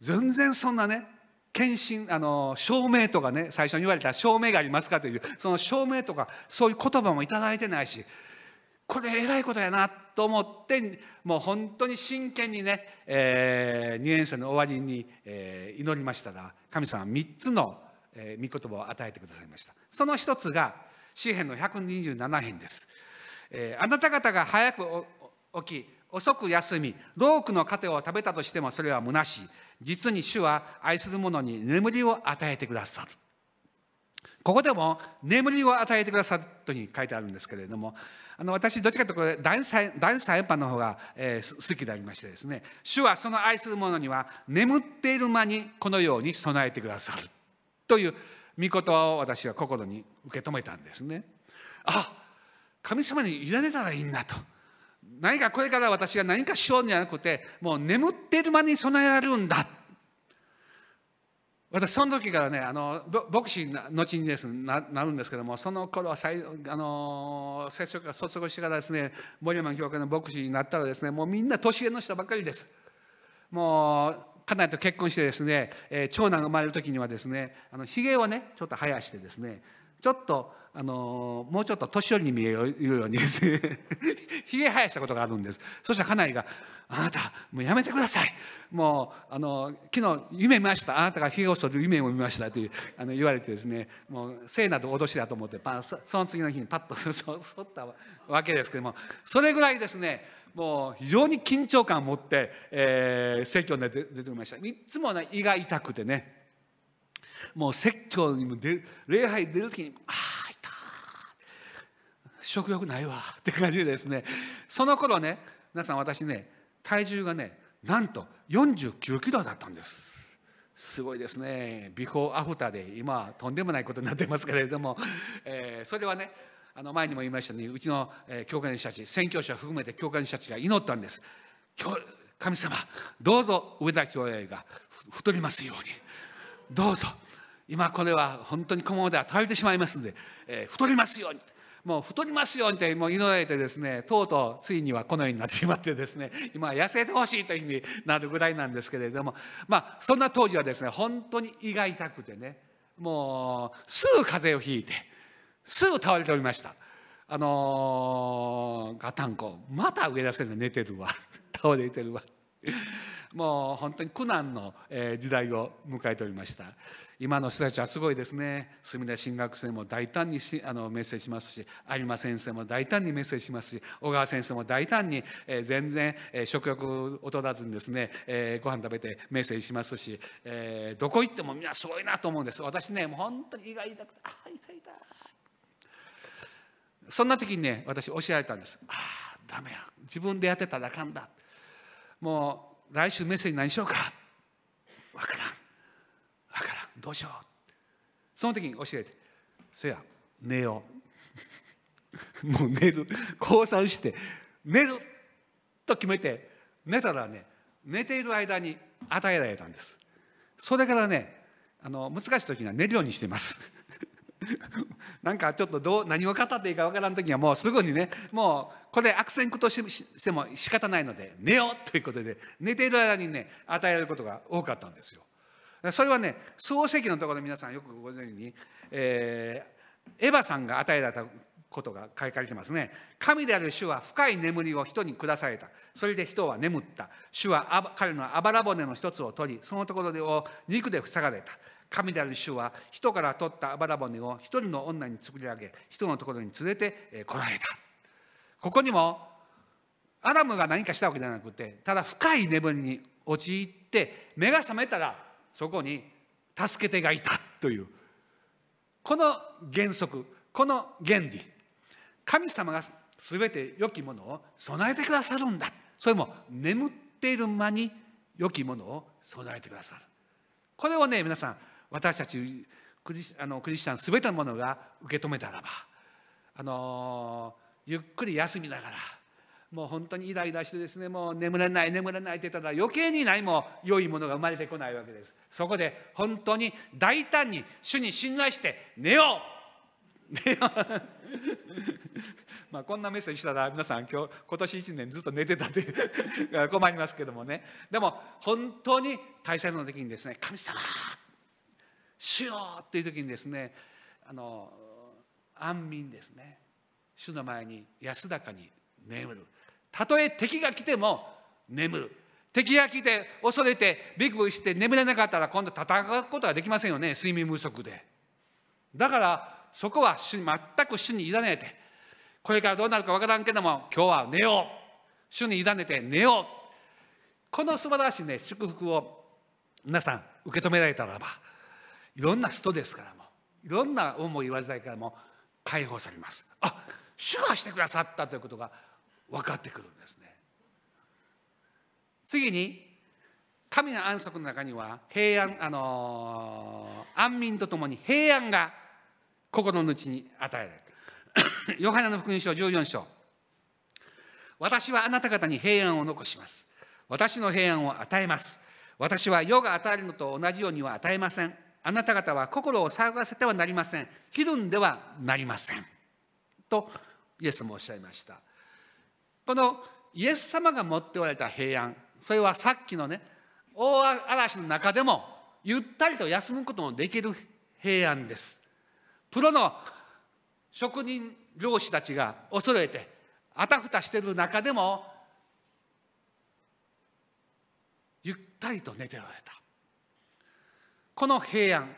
全然そんなね献身あの証明とかね最初に言われた証明がありますかというその証明とかそういう言葉も頂いてないしこれ偉いことやなと思ってもう本当に真剣にね、えー、2年生の終わりに、えー、祈りましたら神様は3つの、えー、御言葉を与えてくださいました。その一つが詩編の127編です、えー、あなた方が早く起き遅く休み多くの糧を食べたとしてもそれは虚しい。実に主は愛する者に眠りを与えてくださる。ここでも眠りを与えてくださるとに書いてあるんですけれどもあの私どっちかというと第三版の方が、えー、好きでありましてですね主はその愛する者には眠っている間にこのように備えてくださるという御言葉を私は心に受け止めたんですね。あ神様に委ねたらいいんだと。何かこれから私が何かしようんじゃなくてもう眠ってる間に備えられるんだ。私その時からねあの牧師後にですななるんですけどもその頃は最あの聖書が卒業してからですね森山教会の牧師になったらですねもうみんな年上の人ばっかりです。もう家内と結婚してですね、えー、長男が生まれる時にはですねあのひげをねちょっと生やしてですねちょっとあのもうちょっと年寄りに見えるようにですね。ひげ生やしたことがあるんです。そしたら家内が「あなたもうやめてください。もうあの昨日夢見ました。あなたがひげを剃る夢を見ました」というあの言われてですね。もう聖なる脅しだと思ってパその次の日にパッと 剃ったわけですけども。それぐらいですねもう非常に緊張感を持って、えー、説教に出てきました。いつもね胃が痛くてねもう説教にも出礼拝出る時に「ああ痛食欲ないわ」って感じでですね。その頃ね皆さん私ね体重がねなんと49キロだったんです。すごいですね。ビフォーアフターで今はとんでもないことになってますけれども、えー、それはねあの前にも言いましたようにうちの、えー教会の人たち宣教師を含めて教会の人たちが祈ったんです。神様どうぞ上田教会が太りますように。どうぞ。今これは本当にこのままでは倒れてしまいますので、えー太りますように。もう太りますようにってもう祈られてですねとうとうついにはこのようになってしまってですね 今は痩せてほしいというふうになるぐらいなんですけれどもまあそんな当時はですね本当に胃が痛くてねもうすぐ風邪をひいてすぐ倒れておりました。あのーガタンコまた上田先生寝てるわ。倒れてるわ。もう本当に苦難の時代を迎えておりました。今の人たちはすごいですね。墨田新学生も大胆にしあのメッセージしますし有馬先生も大胆にメッセージしますし小川先生も大胆に、え全然、え食欲を劣らずにですね、えーご飯食べてメッセージしますし、えどこ行ってもみんなすごいなと思うんです。私ねもう本当に胃が痛くてああ痛い痛い。そんな時にね私教えられたんです。ああダメや。自分でやってたらあかんだ。もう来週メッセージ何しようか。わからん。わからん。どうしよう。その時に教えて。そや寝よう。もう寝る。降参して。寝ると決めて。寝たらね寝ている間に与えられたんです。それからねあの難しい時には寝るようにしてます。なんかちょっとどう何を語っていいかわからん時にはもうすぐにねもうこれ悪戦苦闘しても仕方ないので寝ようということで寝ている間にね与えられることが多かったんですよ。それはね漱石のところで皆さんよくご存知に、えーエヴァさんが与えられたことが書かれてますね。神である主は深い眠りを人に下された。それで人は眠った。主は彼のあばら骨の一つを取り、そのところを肉で塞がれた。神である主は人から取ったあばら骨を一人の女に作り上げ、人のところに連れてえー来られた。ここにもアダムが何かしたわけじゃなくてただ深い眠りに陥って目が覚めたらそこに助け手がいたというこの原則この原理。神様が全て良きものを備えてくださるんだ。それも眠っている間に良きものを備えてくださる。これをね皆さん私たちクリスあのクリスチャン全てのものが受け止めたらばあのゆっくり休みながら。もう本当にイライラしてですねもう眠れない眠れないって言ったら余計に何も良いものが生まれてこないわけです。そこで本当に大胆に主に信頼して寝よう。寝ようまあこんなメッセージしたら皆さん今日今年1年ずっと寝てたって困りますけどもね。でも本当に大切な時にですね神様主よっていう時にですねあの安眠ですね。主の前に安らかに眠る。たとえ敵が来ても眠る。敵が来て恐れてビクビクして眠れなかったら今度戦うことができませんよね睡眠不足で。だからそこは主に全く主に委ねてこれからどうなるかわからんけども今日は寝よう。主に委ねて寝よう。この素晴らしいね祝福を皆さん受け止められたらばいろんなストレスからもいろんな思い煩いからも解放されます。あ主がしてくださったということが分かってくるんですね。次に神の安息の中には平安あのー安眠とともに平安が心の内に与えられる。ヨハネの福音書14章。私はあなた方に平安を残します。私の平安を与えます。私は世が与えるのと同じようには与えません。あなた方は心を騒がせてはなりません。ひるんではなりません。とイエスもおっしゃいました。このイエス様が持っておられた平安それはさっきのね大嵐の中でもゆったりと休むことのできる平安です。プロの職人漁師たちが恐れてあたふたしている中でもゆったりと寝ておられた。この平安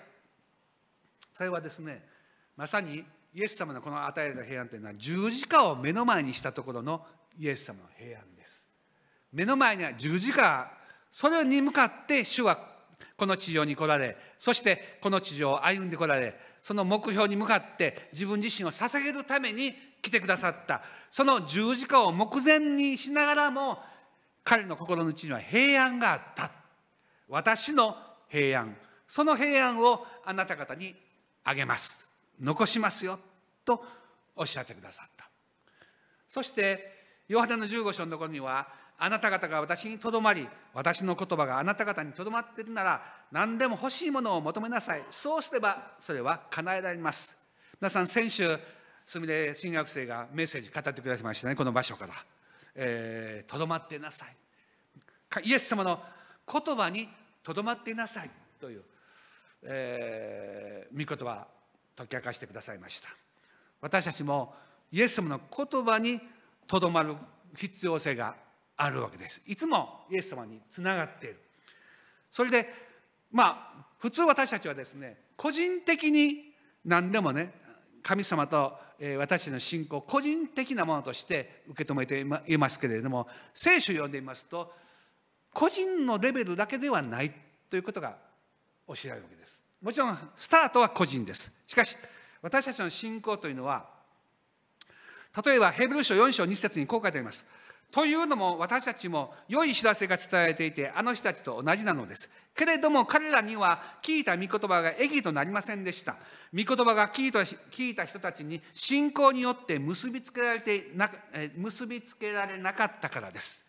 それはですねまさにイエス様のこの与えられた平安というのは十字架を目の前にしたところのイエス様の平安です。目の前には十字架。それに向かって主はこの地上に来られそしてこの地上を歩んでこられその目標に向かって自分自身を捧げるために来てくださった。その十字架を目前にしながらも彼の心の内には平安があった。私の平安。その平安をあなた方にあげます。残しますよとおっしゃってくださった。そしてヨハネの15章のところにはあなた方が私にとどまり私の言葉があなた方にとどまっているなら何でも欲しいものを求めなさい。そうすればそれは叶えられます。皆さん先週すみれ新学生がメッセージ語ってくださいましたねこの場所から。えーとど、まってなさい。イエス様の言葉にとどまっていなさいという、えー、御言葉。解き明かしてくださいました。私たちもイエス様の言葉にとどまる必要性があるわけです。いつもイエス様につながっている。それでまあ普通私たちはですね個人的に何でもね神様と私の信仰個人的なものとして受け止めていますけれども聖書を読んでみますと個人のレベルだけではないということが教えられるわけです。もちろんスタートは個人です。しかし私たちの信仰というのは例えばヘブル書4章2節にこう書いてあります。というのも私たちも良い知らせが伝えられていてあの人たちと同じなのです。けれども彼らには聞いた御言葉が益となりませんでした。御言葉が聞いた聞いた人たちに信仰によって結びつけられてな結びつけられなかったからです。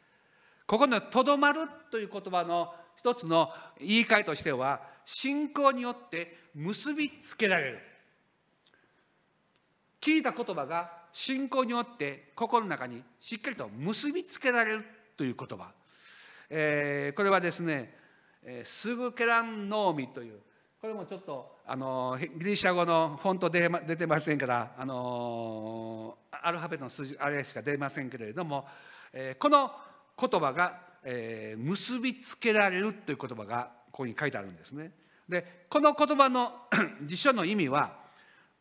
ここの「とどまる」という言葉の一つの言い換えとしては信仰によって結びつけられる。聞いた言葉が信仰によって心の中にしっかりと結びつけられるという言葉、えー、これはですねスグケランノーミというこれもちょっとあのギリシャ語のフォント出出てませんからあのアルファベットの数字あれしか出ませんけれども、えー、この言葉が、えー、結びつけられるという言葉がここに書いてあるんですね。でこの言葉の 辞書の意味は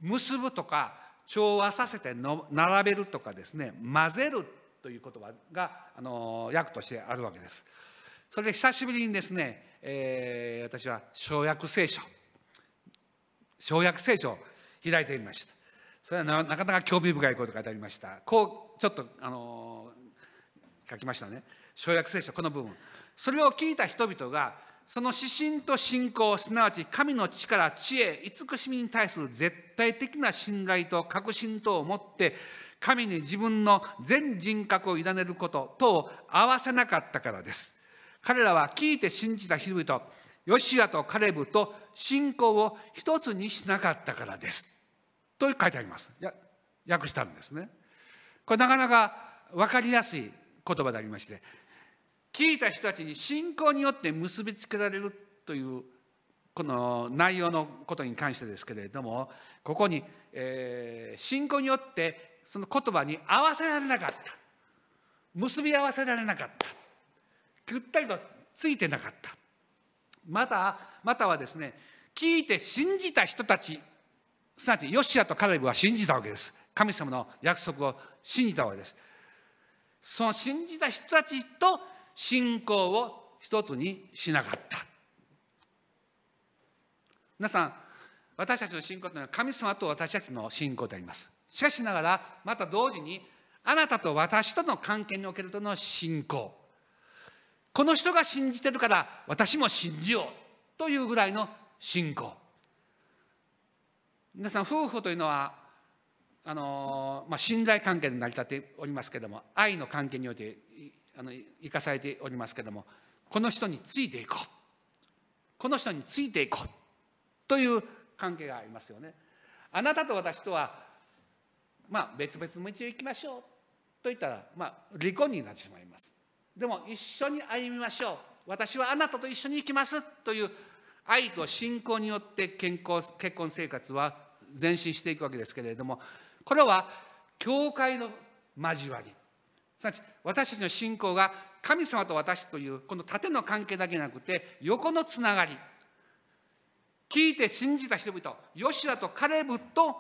結ぶとか調和させての並べるとかですね混ぜるという言葉があの訳としてあるわけです。それで久しぶりにですね、えー、私は小訳聖書小訳聖書を開いてみました。それはなかなか興味深いこと書いてありました。こうちょっとあの書きましたね。小訳聖書この部分。それを聞いた人々がその指針と信仰すなわち神の力知恵慈しみに対する絶対的な信頼と確信とを持って神に自分の全人格を委ねることとを合わせなかったからです。彼らは聞いて信じた人々ヨシアとカレブと信仰を一つにしなかったからです。と書いてあります。訳したんですね。これなかなか分かりやすい言葉でありまして聞いた人たちに信仰によって結びつけられるというこの内容のことに関してですけれどもここに、えー、信仰によってその言葉に合わせられなかった。結び合わせられなかった。ぐったりとついてなかった。またまたはですね聞いて信じた人たちすなわちヨシアとカレブは信じたわけです。神様の約束を信じたわけです。その信じた人たちと信仰を一つにしなかった。皆さん私たちの信仰というのは神様と私たちの信仰であります。しかしながらまた同時にあなたと私との関係におけるとの信仰。この人が信じてるから私も信じようというぐらいの信仰。皆さん夫婦というのはあの、まあ、信頼関係で成り立っておりますけれども愛の関係においてあの生かされておりますけれどもこの人についていこうこの人についていこうという関係がありますよね。あなたと私とはまあ別々の道を行きましょうと言ったらまあ離婚になってしまいます。でも一緒に歩みましょう私はあなたと一緒に行きますという愛と信仰によって健康結婚生活は前進していくわけですけれどもこれは教会の交わりすなわち私たちの信仰が神様と私というこの縦の関係だけじゃなくて横のつながり。聞いて信じた人々ヨシアとカレブと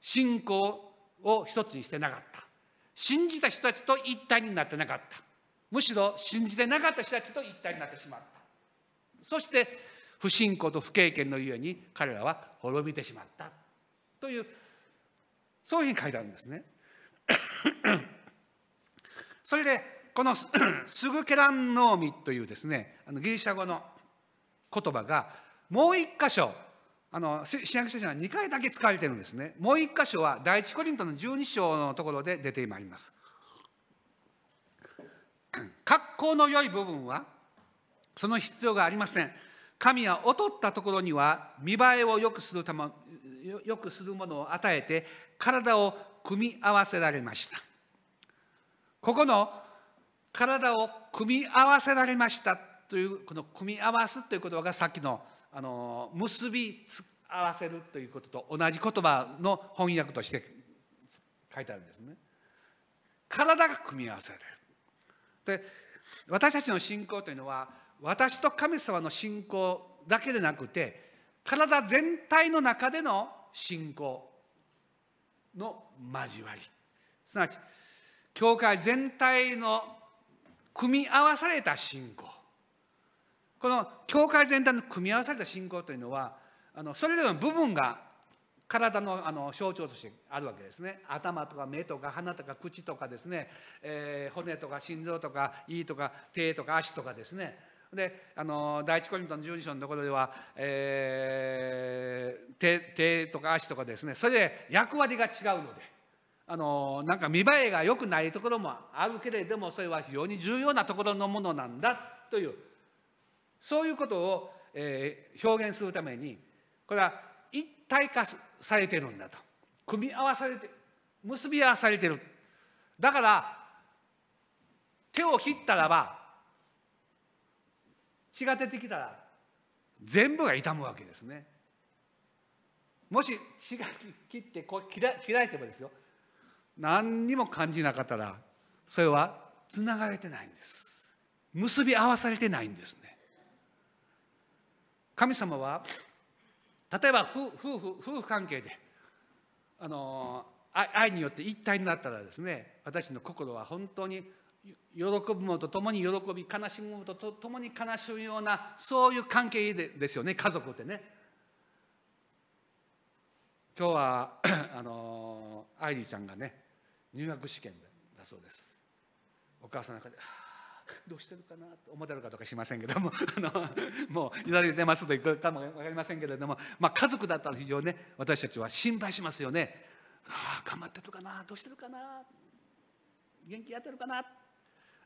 信仰を一つにしてなかった。信じた人たちと一体になってなかった。むしろ信じてなかった人たちと一体になってしまった。そして不信仰と不経験のゆえに彼らは滅びてしまった。というそういうふうに書いてあるんですね。それでこのスグケランノーミというですねあのギリシャ語の言葉がもう一箇所あの新約聖書は2回だけ使われてるんですね。もう1箇所は第一コリントの12章のところで出てまいります。格好の良い部分はその必要がありません。神は劣ったところには見栄えを良くするためよくするものを与えて体を組み合わせられました。ここの体を組み合わせられましたというこの組み合わすという言葉がさっきのあの結び合わせるということと同じ言葉の翻訳として書いてあるんですね。体が組み合わせられる。で私たちの信仰というのは私と神様の信仰だけでなくて体全体の中での信仰の交わり。すなわち教会全体の組み合わされた信仰。この教会全体の組み合わされた信仰というのはあのそれぞれの部分が体のあの象徴としてあるわけですね。頭とか目とか鼻とか口とかですね、えー、骨とか心臓とか胃とか手とか足とかですね。であの第一コリントの12章のところでは、えー、手手とか足とかですね。それで役割が違うので。あのなんか見栄えが良くないところもあるけれどもそれは非常に重要なところのものなんだというそういうことを、えー、表現するためにこれは一体化されてるんだと組み合わされて結び合わされてる。だから手を切ったらば血が出てきたら全部が痛むわけですね。もし血が切ってこう切ら切られてもですよ。何にも感じなかったらそれはつながれてないんです。結び合わされてないんですね。神様は例えば夫婦夫婦関係であの愛によって一体になったらですね私の心は本当に喜ぶものと共に喜び悲しむものと共に悲しむようなそういう関係でですよね家族ってね。今日はあのアイリーちゃんがね入学試験だそうですお母さんの中で「どうしてるかな?」と思ってるかとかしませんけども あのもう言われてますと言うかも分かりませんけれども、まあ、家族だったら非常にね私たちは心配しますよね。ああ頑張ってるかなどうしてるかな元気やってるかな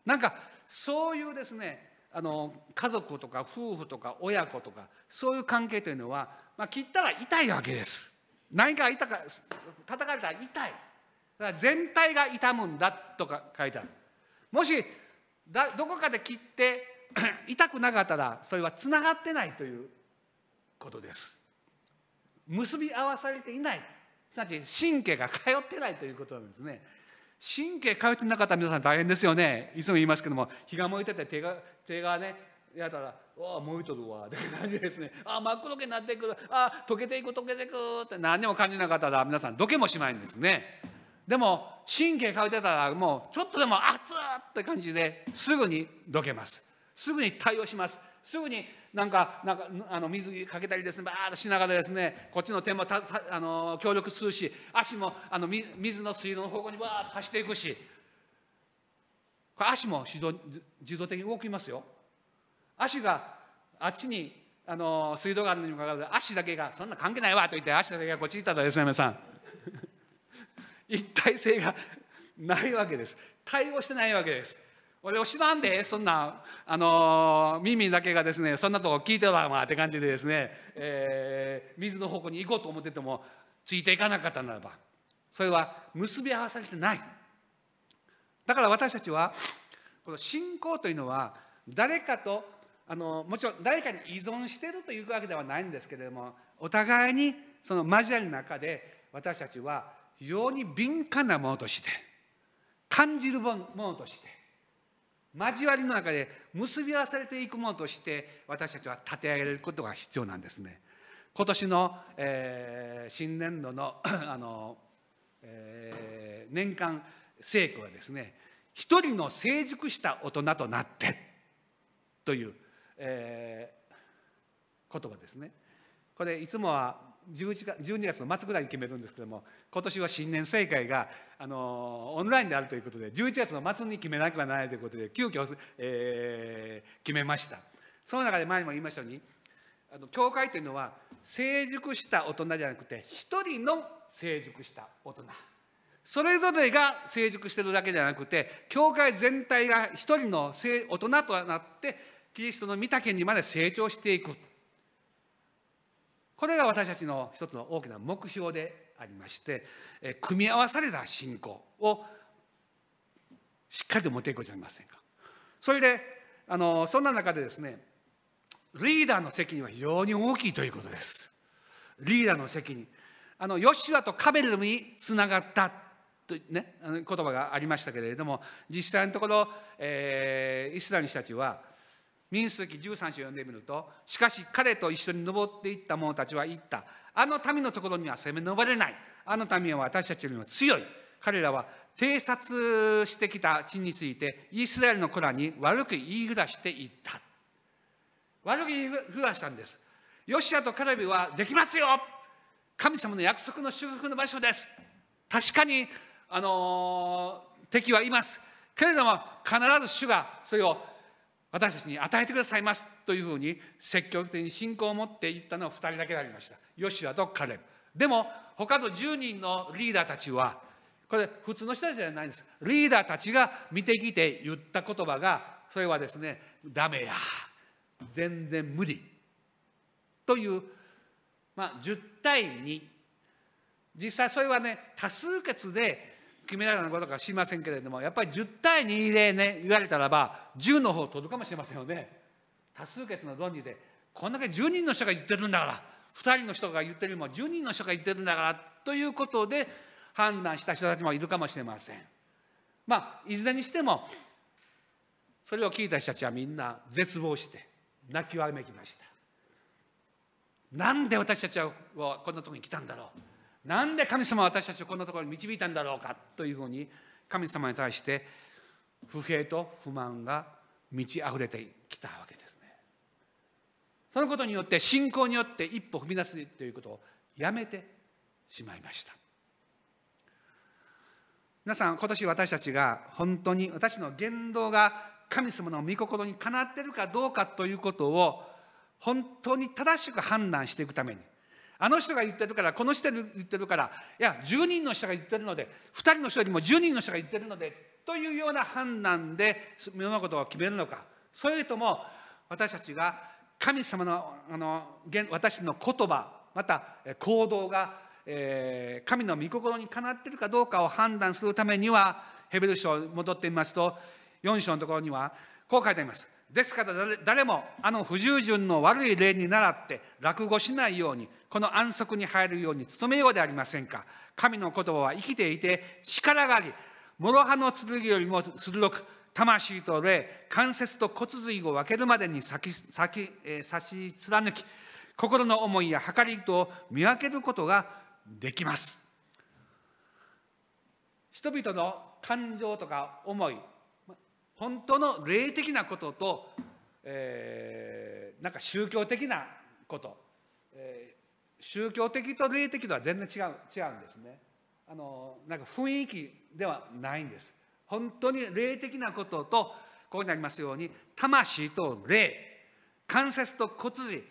なんかそういうですねあの家族とか夫婦とか親子とかそういう関係というのは、まあ、切ったら痛いわけです。何か痛か叩かれたら痛い。だから全体が痛むんだとか書いてある。もしだどこかで切って 痛くなかったらそれはつながってないということです。結び合わされていない。すなわち神経が通ってないということなんですね。神経通ってなかったら皆さん大変ですよね。いつも言いますけども火が燃えてて手が手がねやったら「わあ燃えとるわ」って感じですね「ああ真っ黒けになってくる。あ溶けていく溶けていく」って何にも感じなかったら皆さんどけもしまいんですね。でも神経変えてたらもうちょっとでも熱っって感じですぐにどけます。すぐに対応します。すぐになんかなんかあの水かけたりですね。バーッとしながらですねこっちの手もたあの協力するし足もあの水の水路の方向にバーッと走っていくし。これ足も自動自動的に動きますよ。足があっちにあの水道があるのにもかかわらず足だけがそんな関係ないわと言って足だけがこっちにいたらですね皆さん。一体性がないわけです。対応してないわけです。俺を知らんで？そんなあの耳だけがですねそんなとこ聞いてるわまって感じでですね、えー、水の方向に行こうと思っててもついていかなかったならばそれは結び合わされてない。だから私たちはこの信仰というのは誰かとあのもちろん誰かに依存しているというわけではないんですけれどもお互いにその交わりの中で私たちは非常に敏感なものとして感じるものとして交わりの中で結び合わされていくものとして私たちは立て上げることが必要なんですね。今年の、えー、新年度の あの、えー、年間聖句はですね一人の成熟した大人となってという、えー、言葉ですね。これいつもは ,12 月の末ぐらいに決めるんですけども今年は新年盛会があのオンラインであるということで11月の末に決めなくはならないということで急遽、えー、決めました。その中で前にも言いましたようにあの教会というのは成熟した大人じゃなくて一人の成熟した大人。それぞれが成熟してるだけじゃなくて教会全体が一人の大人となってキリストの御岳にまで成長していく。これが私たちの一つの大きな目標でありまして組み合わされた信仰をしっかりと持っていくじゃありませんか。それであのそんな中でですねリーダーの責任は非常に大きいということです。リーダーの責任。あのヨシュアとカベルにつながったとね言葉がありましたけれども実際のところ、えー、イスラエル人たちは民数記13章読んでみるとしかし彼と一緒に登っていった者たちは言った。あの民のところには攻め上れない。あの民は私たちよりも強い。彼らは偵察してきた地についてイスラエルの子らに悪く言いふらしていった。悪く言いふらしたんです。ヨシアとカレビはできますよ。神様の約束の祝福の場所です。確かにあの敵はいます。けれども必ず主がそれを私たちに与えてくださいますというふうに積極的に信仰を持っていったのは2人だけでありました。ヨシアとカレブ。でも他の10人のリーダーたちはこれ普通の人たちじゃないんです。リーダーたちが見てきて言った言葉がそれはですねダメや。全然無理。というまあ10対2実際それはね多数決で決められたことか知りませんけれどもやっぱり10対2でね言われたらば10の方を取るかもしれませんよね。多数決の論理でこんだけ10人の人が言ってるんだから2人の人が言ってるよりも10人の人が言ってるんだからということで判断した人たちもいるかもしれません。まあいずれにしてもそれを聞いた人たちはみんな絶望して泣きわめきました。なんで私たちはこんなとこに来たんだろう。なんで神様は私たちをこんなところに導いたんだろうかというふうに神様に対して不平と不満が満ち溢れてきたわけですね。そのことによって信仰によって一歩踏み出すということをやめてしまいました。皆さん今年私たちが本当に私の言動が神様の御心にかなっているかどうかということを本当に正しく判断していくためにあの人が言ってるからこの人が言ってるからいや10人の人が言ってるので2人の人よりも10人の人が言ってるのでというような判断で物事を決めるのかそれとも私たちが神様のあの私の言葉また行動が、えー、神の御心にかなっているかどうかを判断するためにはヘベル書戻ってみますと4章のところにはこう書いてあります。ですから誰もあの不従順の悪い例に倣って落語しないようにこの安息に入るように努めようでありませんか。神の言葉は生きていて力があり諸刃の剣よりも鋭く魂と霊関節と骨髄を分けるまでに先先、えー、差し貫き心の思いや計りとを見分けることができます。人々の感情とか思い本当の霊的なことと、えー、なんか宗教的なこと、えー、宗教的と霊的とは全然違う違うんですね。あのなんか雰囲気ではないんです。本当に霊的なこととここにありますように魂と霊。関節と骨髄。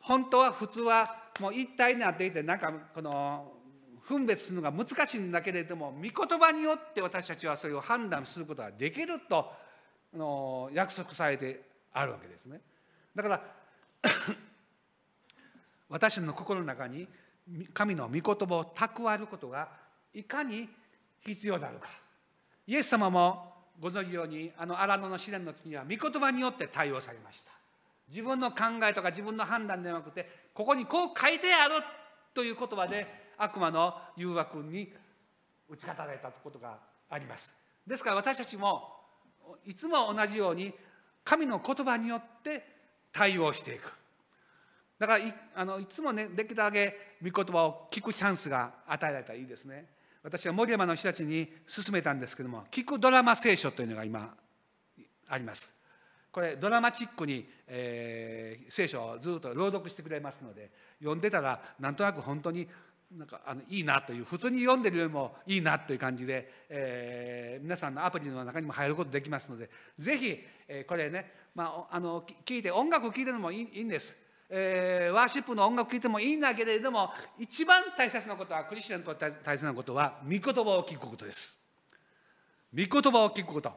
本当は普通はもう一体になっていてなんかこの分別するのが難しいんだけれども御言葉によって私たちはそれを判断することができるとの約束されてあるわけですね。だから 私の心の中に神の御言葉を蓄えることがいかに必要であるか。イエス様もご存じようにあの荒野の試練の時には御言葉によって対応されました。自分の考えとか自分の判断ではなくてここにこう書いてあるという言葉で悪魔の誘惑に打ち勝たれたことがあります。ですから私たちもいつも同じように神の言葉によって対応していく。だからいあのいつもねできるだけ御言葉を聞くチャンスが与えられたらいいですね。私は森山の人たちに勧めたんですけども聞くドラマ聖書というのが今あります。これドラマチックに、えー、聖書をずっと朗読してくれますので読んでたらなんとなく本当になんかあのいいなという普通に読んでるよりもいいなという感じで、えー、皆さんのアプリの中にも入ることできますのでぜひ、えー、これね、まあ、あの聞いて音楽を聴いてるのもいいいんです。えーワーシップの音楽聴いてもいいんだけれども一番大切なことはクリスチャンにと大切なことは御言葉を聞くことです。御言葉を聞くこと。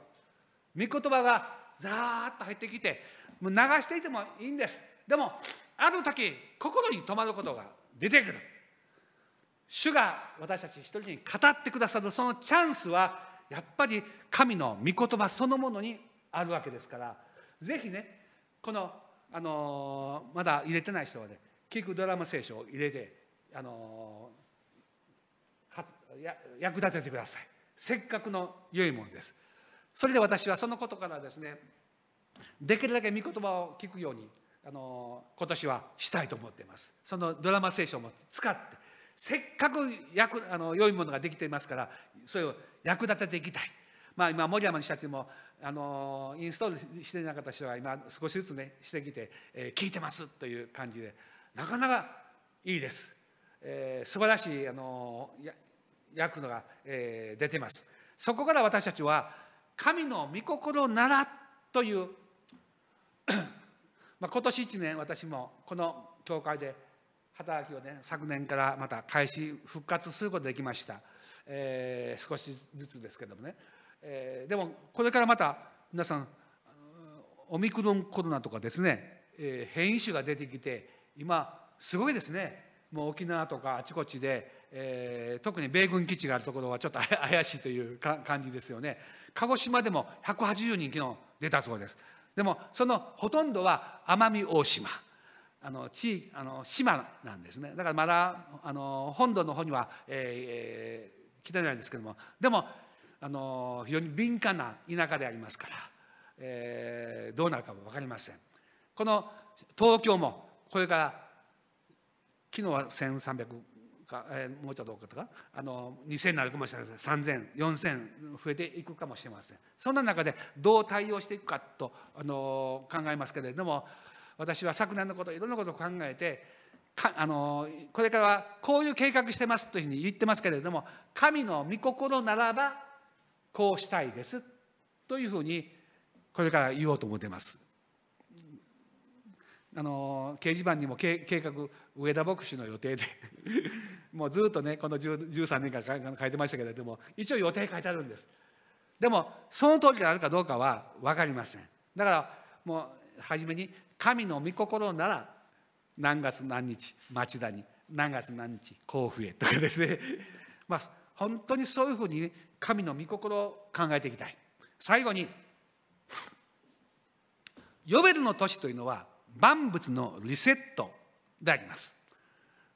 御言葉がザーッと入ってきてもう流していてもいいんです。でもある時心に留まることが出てくる。主が私たち一人に語ってくださるそのチャンスはやっぱり神の御言葉そのものにあるわけですからぜひねこの、あのまだ入れてない人はね聞くドラマ聖書を入れて、あの役立ててください。せっかくの良いものです。それで私はそのことからですねできるだけ御言葉を聞くようにあの今年はしたいと思っています。そのドラマ聖書も使ってせっかく役あの良いものができていますからそれを役立てていきたい。まあ今森山の人たちもあのインストールしてなかった人は今少しずつねしてきて、えー聞いてますという感じでなかなかいいです、えー素晴らしいあのや役のが、えー出てます。そこから私たちは神の御心ならというまあ、今年1年私もこの教会で働きをね昨年からまた開始復活することができました、えー少しずつですけどもね、えーでもこれからまた皆さんオミクロンコロナとかですね、えー変異種が出てきて今すごいですね。もう沖縄とかあちこちで、えー特に米軍基地があるところはちょっと 怪しいというか感じですよね。鹿児島でも180人昨日出たそうです。でもそのほとんどは奄美大島。あの地あの島なんですね。だからまだあの本土の方には、えーえー来てないんですけども。でもあの非常に敏感な田舎でありますから、えーどうなるかも分かりません。この東京もこれから昨日は1300か、えーもうちょっと多かったか？あの2000になるかもしれません。3000、4000増えていくかもしれません。そんな中でどう対応していくかとあの考えますけれども私は昨年のこといろんなことを考えてかあのこれからはこういう計画してますというふうに言ってますけれども神の御心ならばこうしたいですというふうにこれから言おうと思ってます。あの掲示板にも計計画上田牧師の予定で もうずっとねこの13年間書いてましたけれども一応予定書いてあるんですでもその通りであるかどうかは分かりませんだからもう初めに神の御心なら何月何日町田に何月何日甲府へとかですね。まあ本当にそういうふうに神の御心を考えていきたい。最後にヨベルの年というのは万物のリセットであります。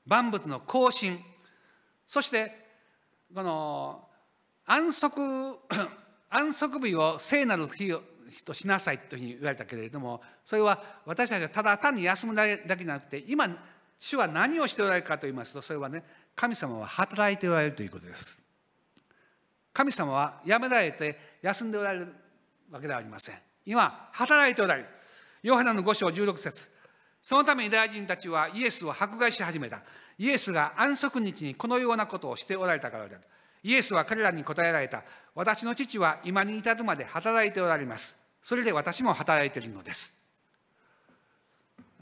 万物の更新。そしてこの安息 安息日を聖なる日をとしなさいというふうに言われたけれどもそれは私たちはただ単に休むだけじゃなくて今主は何をしておられるかと言いますとそれはね神様は働いておられるということです。神様はやめられて休んでおられるわけではありません。今働いておられる。ヨハネの5章16節。そのために大臣たちはイエスを迫害し始めた。イエスが安息日にこのようなことをしておられたからである。イエスは彼らに答えられた。私の父は今に至るまで働いておられます。それで私も働いているのです。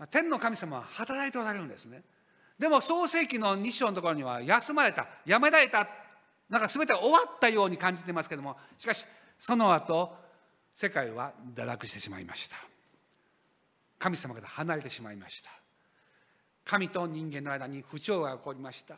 天の神様は働いておられるんですね。でも創世紀の2章のところには休まれた。やめられた。なんか全て終わったように感じてますけども。しかしその後世界は堕落してしまいました。神様から離れてしまいました。神と人間の間に不調が起こりました。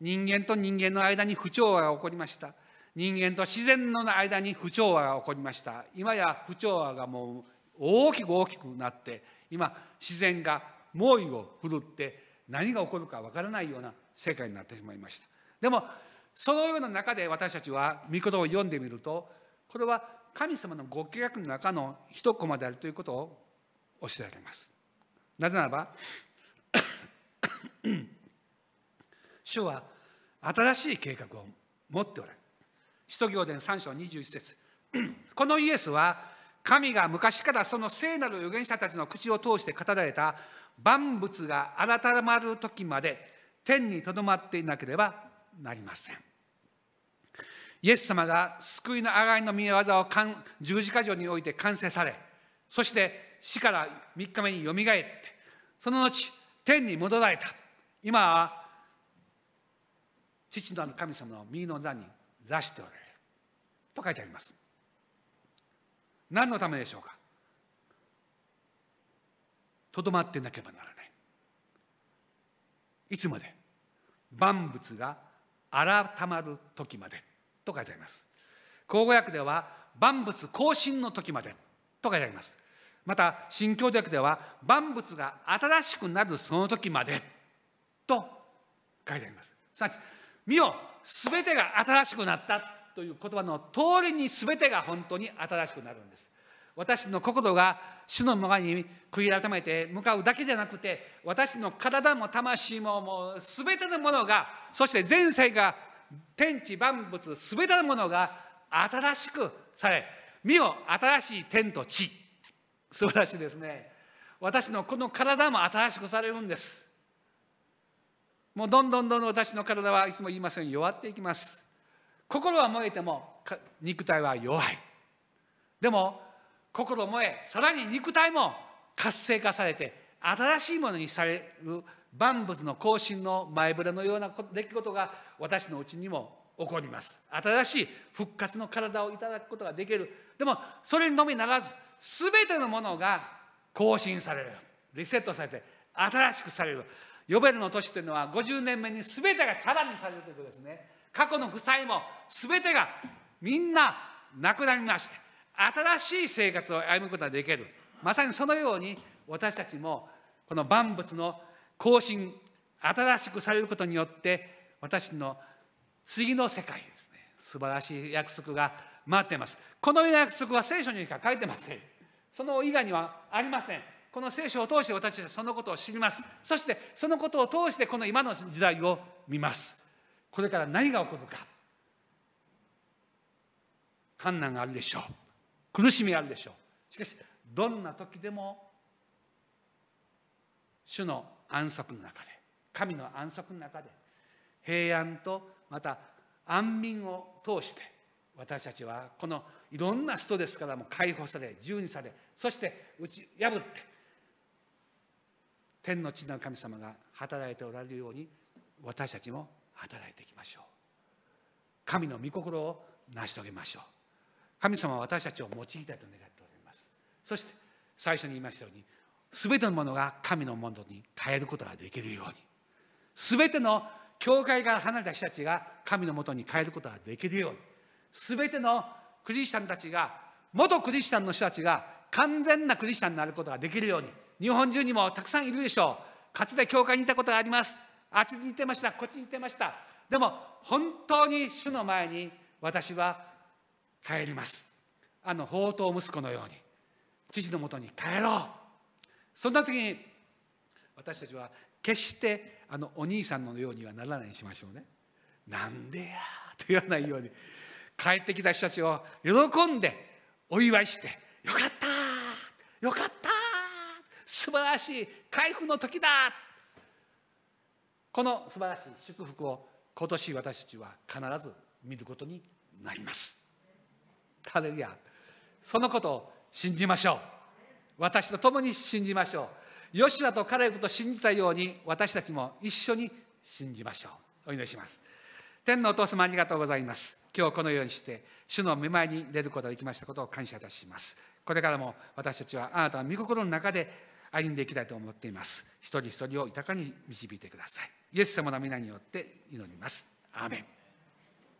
人間と人間の間に不調和が起こりました。人間と自然の間に不調和が起こりました。今や不調和がもう大きく大きくなって今自然が猛威を振るって何が起こるかわからないような世界になってしまいました。でもそのような中で私たちは御言葉を読んでみるとこれは神様のご計画の中の一コマであるということを教えられます。なぜならば主は新しい計画を持っておられる。使徒行伝3章21節。このイエスは神が昔からその聖なる預言者たちの口を通して語られた万物が改まる時まで天にとどまっていなければなりません。イエス様が救いのあがいの見業を十字架上において完成されそして死から3日目によみがえってその後天に戻られた。今は父の神様の右の座に座しておられる。と書いてあります。何のためでしょうか？とどまってなければならない。いつまで？万物が改まる時まで。と書いてあります。口語訳では万物更新の時まで。と書いてあります。また新教訳では万物が新しくなるその時まで。と書いてあります。すなわち見よ全てが新しくなったという言葉の通りに全てが本当に新しくなるんです。私の心が主の前に悔い改めて向かうだけじゃなくて私の体も魂ももう全てのものがそして前世が天地万物全てのものが新しくされ見よ新しい天と地。素晴らしいですね。私のこの体も新しくされるんです。もうどんどんどんどん私の体はいつも言いますように弱っていきます。心は燃えても肉体は弱い。でも心燃えさらに肉体も活性化されて新しいものにされる万物の更新の前触れのような出来事が私のうちにも起こります。新しい復活の体をいただくことができる。でもそれのみならず全てのものが更新される。リセットされて新しくされる。ヨベルの年というのは50年目に全てがチャラにされるということですね。過去の負債も全てがみんななくなりまして新しい生活を歩むことができる。まさにそのように私たちもこの万物の更新新しくされることによって私の次の世界ですね。素晴らしい約束が待っています。このような約束は聖書にしか書いてません。その以外にはありません。この聖書を通して私たちはそのことを知ります。そしてそのことを通してこの今の時代を見ます。これから何が起こるか。困難があるでしょう。苦しみがあるでしょう。しかしどんな時でも主の安息の中で神の安息の中で平安とまた安眠を通して私たちはこのいろんなストレスからも解放され自由にされそして打ち破って天の地の神様が働いておられるように私たちも働いていきましょう。神の御心を成し遂げましょう。神様は私たちを用いたいと願っております。そして最初に言いましたように全てのものが神のものに変えることができるように。全ての教会から離れた人たちが神のもとに変えることができるように。全てのクリスチャンたちが元クリスチャンの人たちが完全なクリスチャンになることができるように。日本中にもたくさんいるでしょう。かつて教会にいたことがあります。あっちに行ってました。こっちに行ってました。でも本当に主の前に私は帰ります。あの宝刀息子のように。父のもとに帰ろう。そんな時に私たちは決してあのお兄さんのようにはならないにしましょうね。なんでやと言わないように。帰ってきた人たちを喜んでお祝いしてよかったよかった素晴らしい回復の時だ。この素晴らしい祝福を今年私たちは必ず見ることになります。ハレルヤ。そのことを信じましょう。私と共に信じましょう。ヨシュアとカレブと信じたように私たちも一緒に信じましょう。お祈りします。天のお父様ありがとうございます。今日このようにして主の見舞いに出ることができましたことを感謝いたします。これからも私たちはあなたの御心の中で歩んでいきたいと思っています。一人一人を豊かに導いてください。イエス様の皆によって祈ります。アーメン。